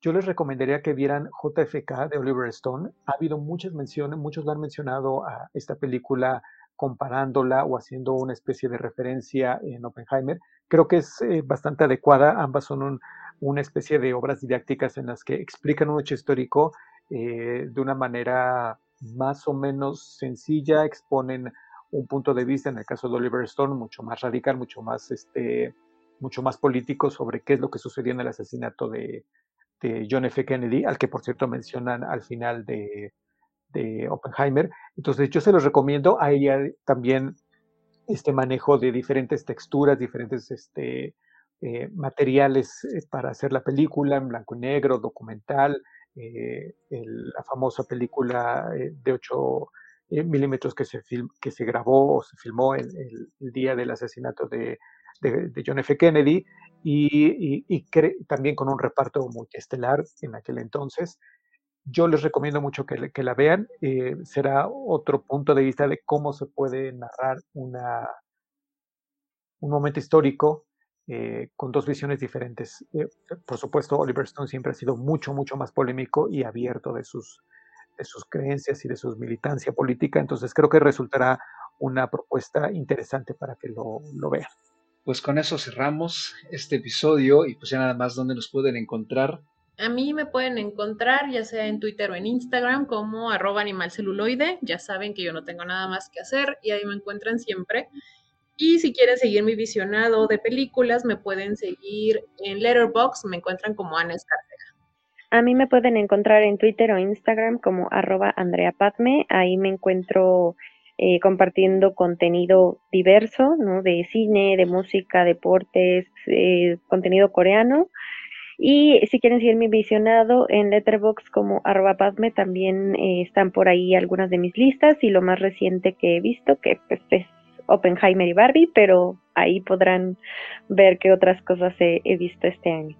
yo les recomendaría que vieran JFK de Oliver Stone. Ha habido muchas menciones, muchos lo han mencionado a esta película comparándola o haciendo una especie de referencia en Oppenheimer. Creo que es eh, bastante adecuada. Ambas son una especie de obras didácticas en las que explican un hecho histórico eh, de una manera más o menos sencilla, exponen un punto de vista, en el caso de Oliver Stone, mucho más radical, mucho más, este, mucho más político sobre qué es lo que sucedió en el asesinato de, de John F. Kennedy, al que por cierto mencionan al final de, de Oppenheimer. Entonces yo se los recomiendo. a ella también este manejo de diferentes texturas, diferentes este, eh, materiales eh, para hacer la película en blanco y negro, documental, eh, la famosa película de 8 milímetros que se, que se grabó o se filmó el, el, día del asesinato de, de, John F. Kennedy y, y, también con un reparto multiestelar en aquel entonces. Yo les recomiendo mucho que, la vean. Eh, será otro punto de vista de cómo se puede narrar un momento histórico eh, con dos visiones diferentes. Eh, por supuesto, Oliver Stone siempre ha sido mucho, mucho más polémico y abierto de sus, creencias y de su militancia política. Entonces creo que resultará una propuesta interesante para que lo, lo vean. Pues con eso cerramos este episodio y pues ya nada más donde nos pueden encontrar. A mí me pueden encontrar ya sea en Twitter o en Instagram como arroba animalceluloide. Ya saben que yo no tengo nada más que hacer y ahí me encuentran siempre. Y si quieren seguir mi visionado de películas, me pueden seguir en Letterboxd, me encuentran como Ana Escarcega. A mí me pueden encontrar en Twitter o Instagram como arroba Andrea. Ahí me encuentro eh, compartiendo contenido diverso, ¿no? De cine, de música, deportes, eh, contenido coreano. Y si quieren seguir mi visionado en Letterboxd como arroba Padme, también eh, están por ahí algunas de mis listas y lo más reciente que he visto, que pues, es Oppenheimer y Barbie, pero ahí podrán ver qué otras cosas he visto este año.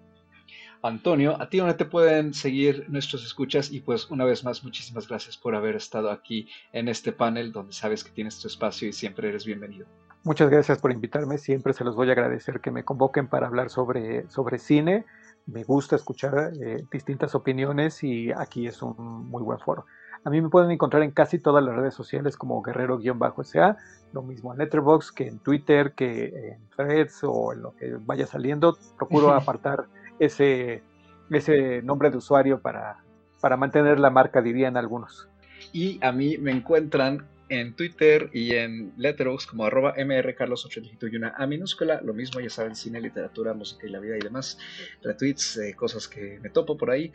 Antonio, a ti donde te pueden seguir nuestros escuchas y pues una vez más muchísimas gracias por haber estado aquí en este panel donde sabes que tienes tu espacio y siempre eres bienvenido. Muchas gracias por invitarme, siempre se los voy a agradecer que me convoquen para hablar sobre, sobre cine. Me gusta escuchar eh, distintas opiniones y aquí es un muy buen foro. A mí me pueden encontrar en casi todas las redes sociales como guerrero-sa, lo mismo en Letterboxd que en Twitter, que en Threads o en lo que vaya saliendo. Procuro apartar ese, ese nombre de usuario para, para mantener la marca, dirían algunos. Y a mí me encuentran en Twitter y en Letterboxd como arroba mrcarlos8 y una A minúscula. Lo mismo, ya saben, cine, literatura, música y la vida y demás. Retweets, eh, cosas que me topo por ahí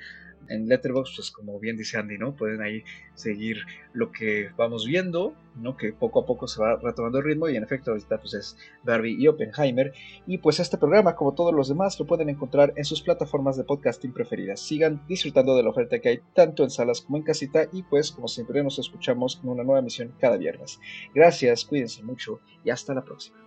en Letterboxd, pues como bien dice Andy, ¿no? Pueden ahí seguir lo que vamos viendo, ¿no? Que poco a poco se va retomando el ritmo y en efecto ahorita pues es Barbie y Oppenheimer. Y pues este programa, como todos los demás, lo pueden encontrar en sus plataformas de podcasting preferidas. Sigan disfrutando de la oferta que hay tanto en salas como en casita y pues como siempre nos escuchamos en una nueva emisión cada viernes. Gracias, cuídense mucho y hasta la próxima.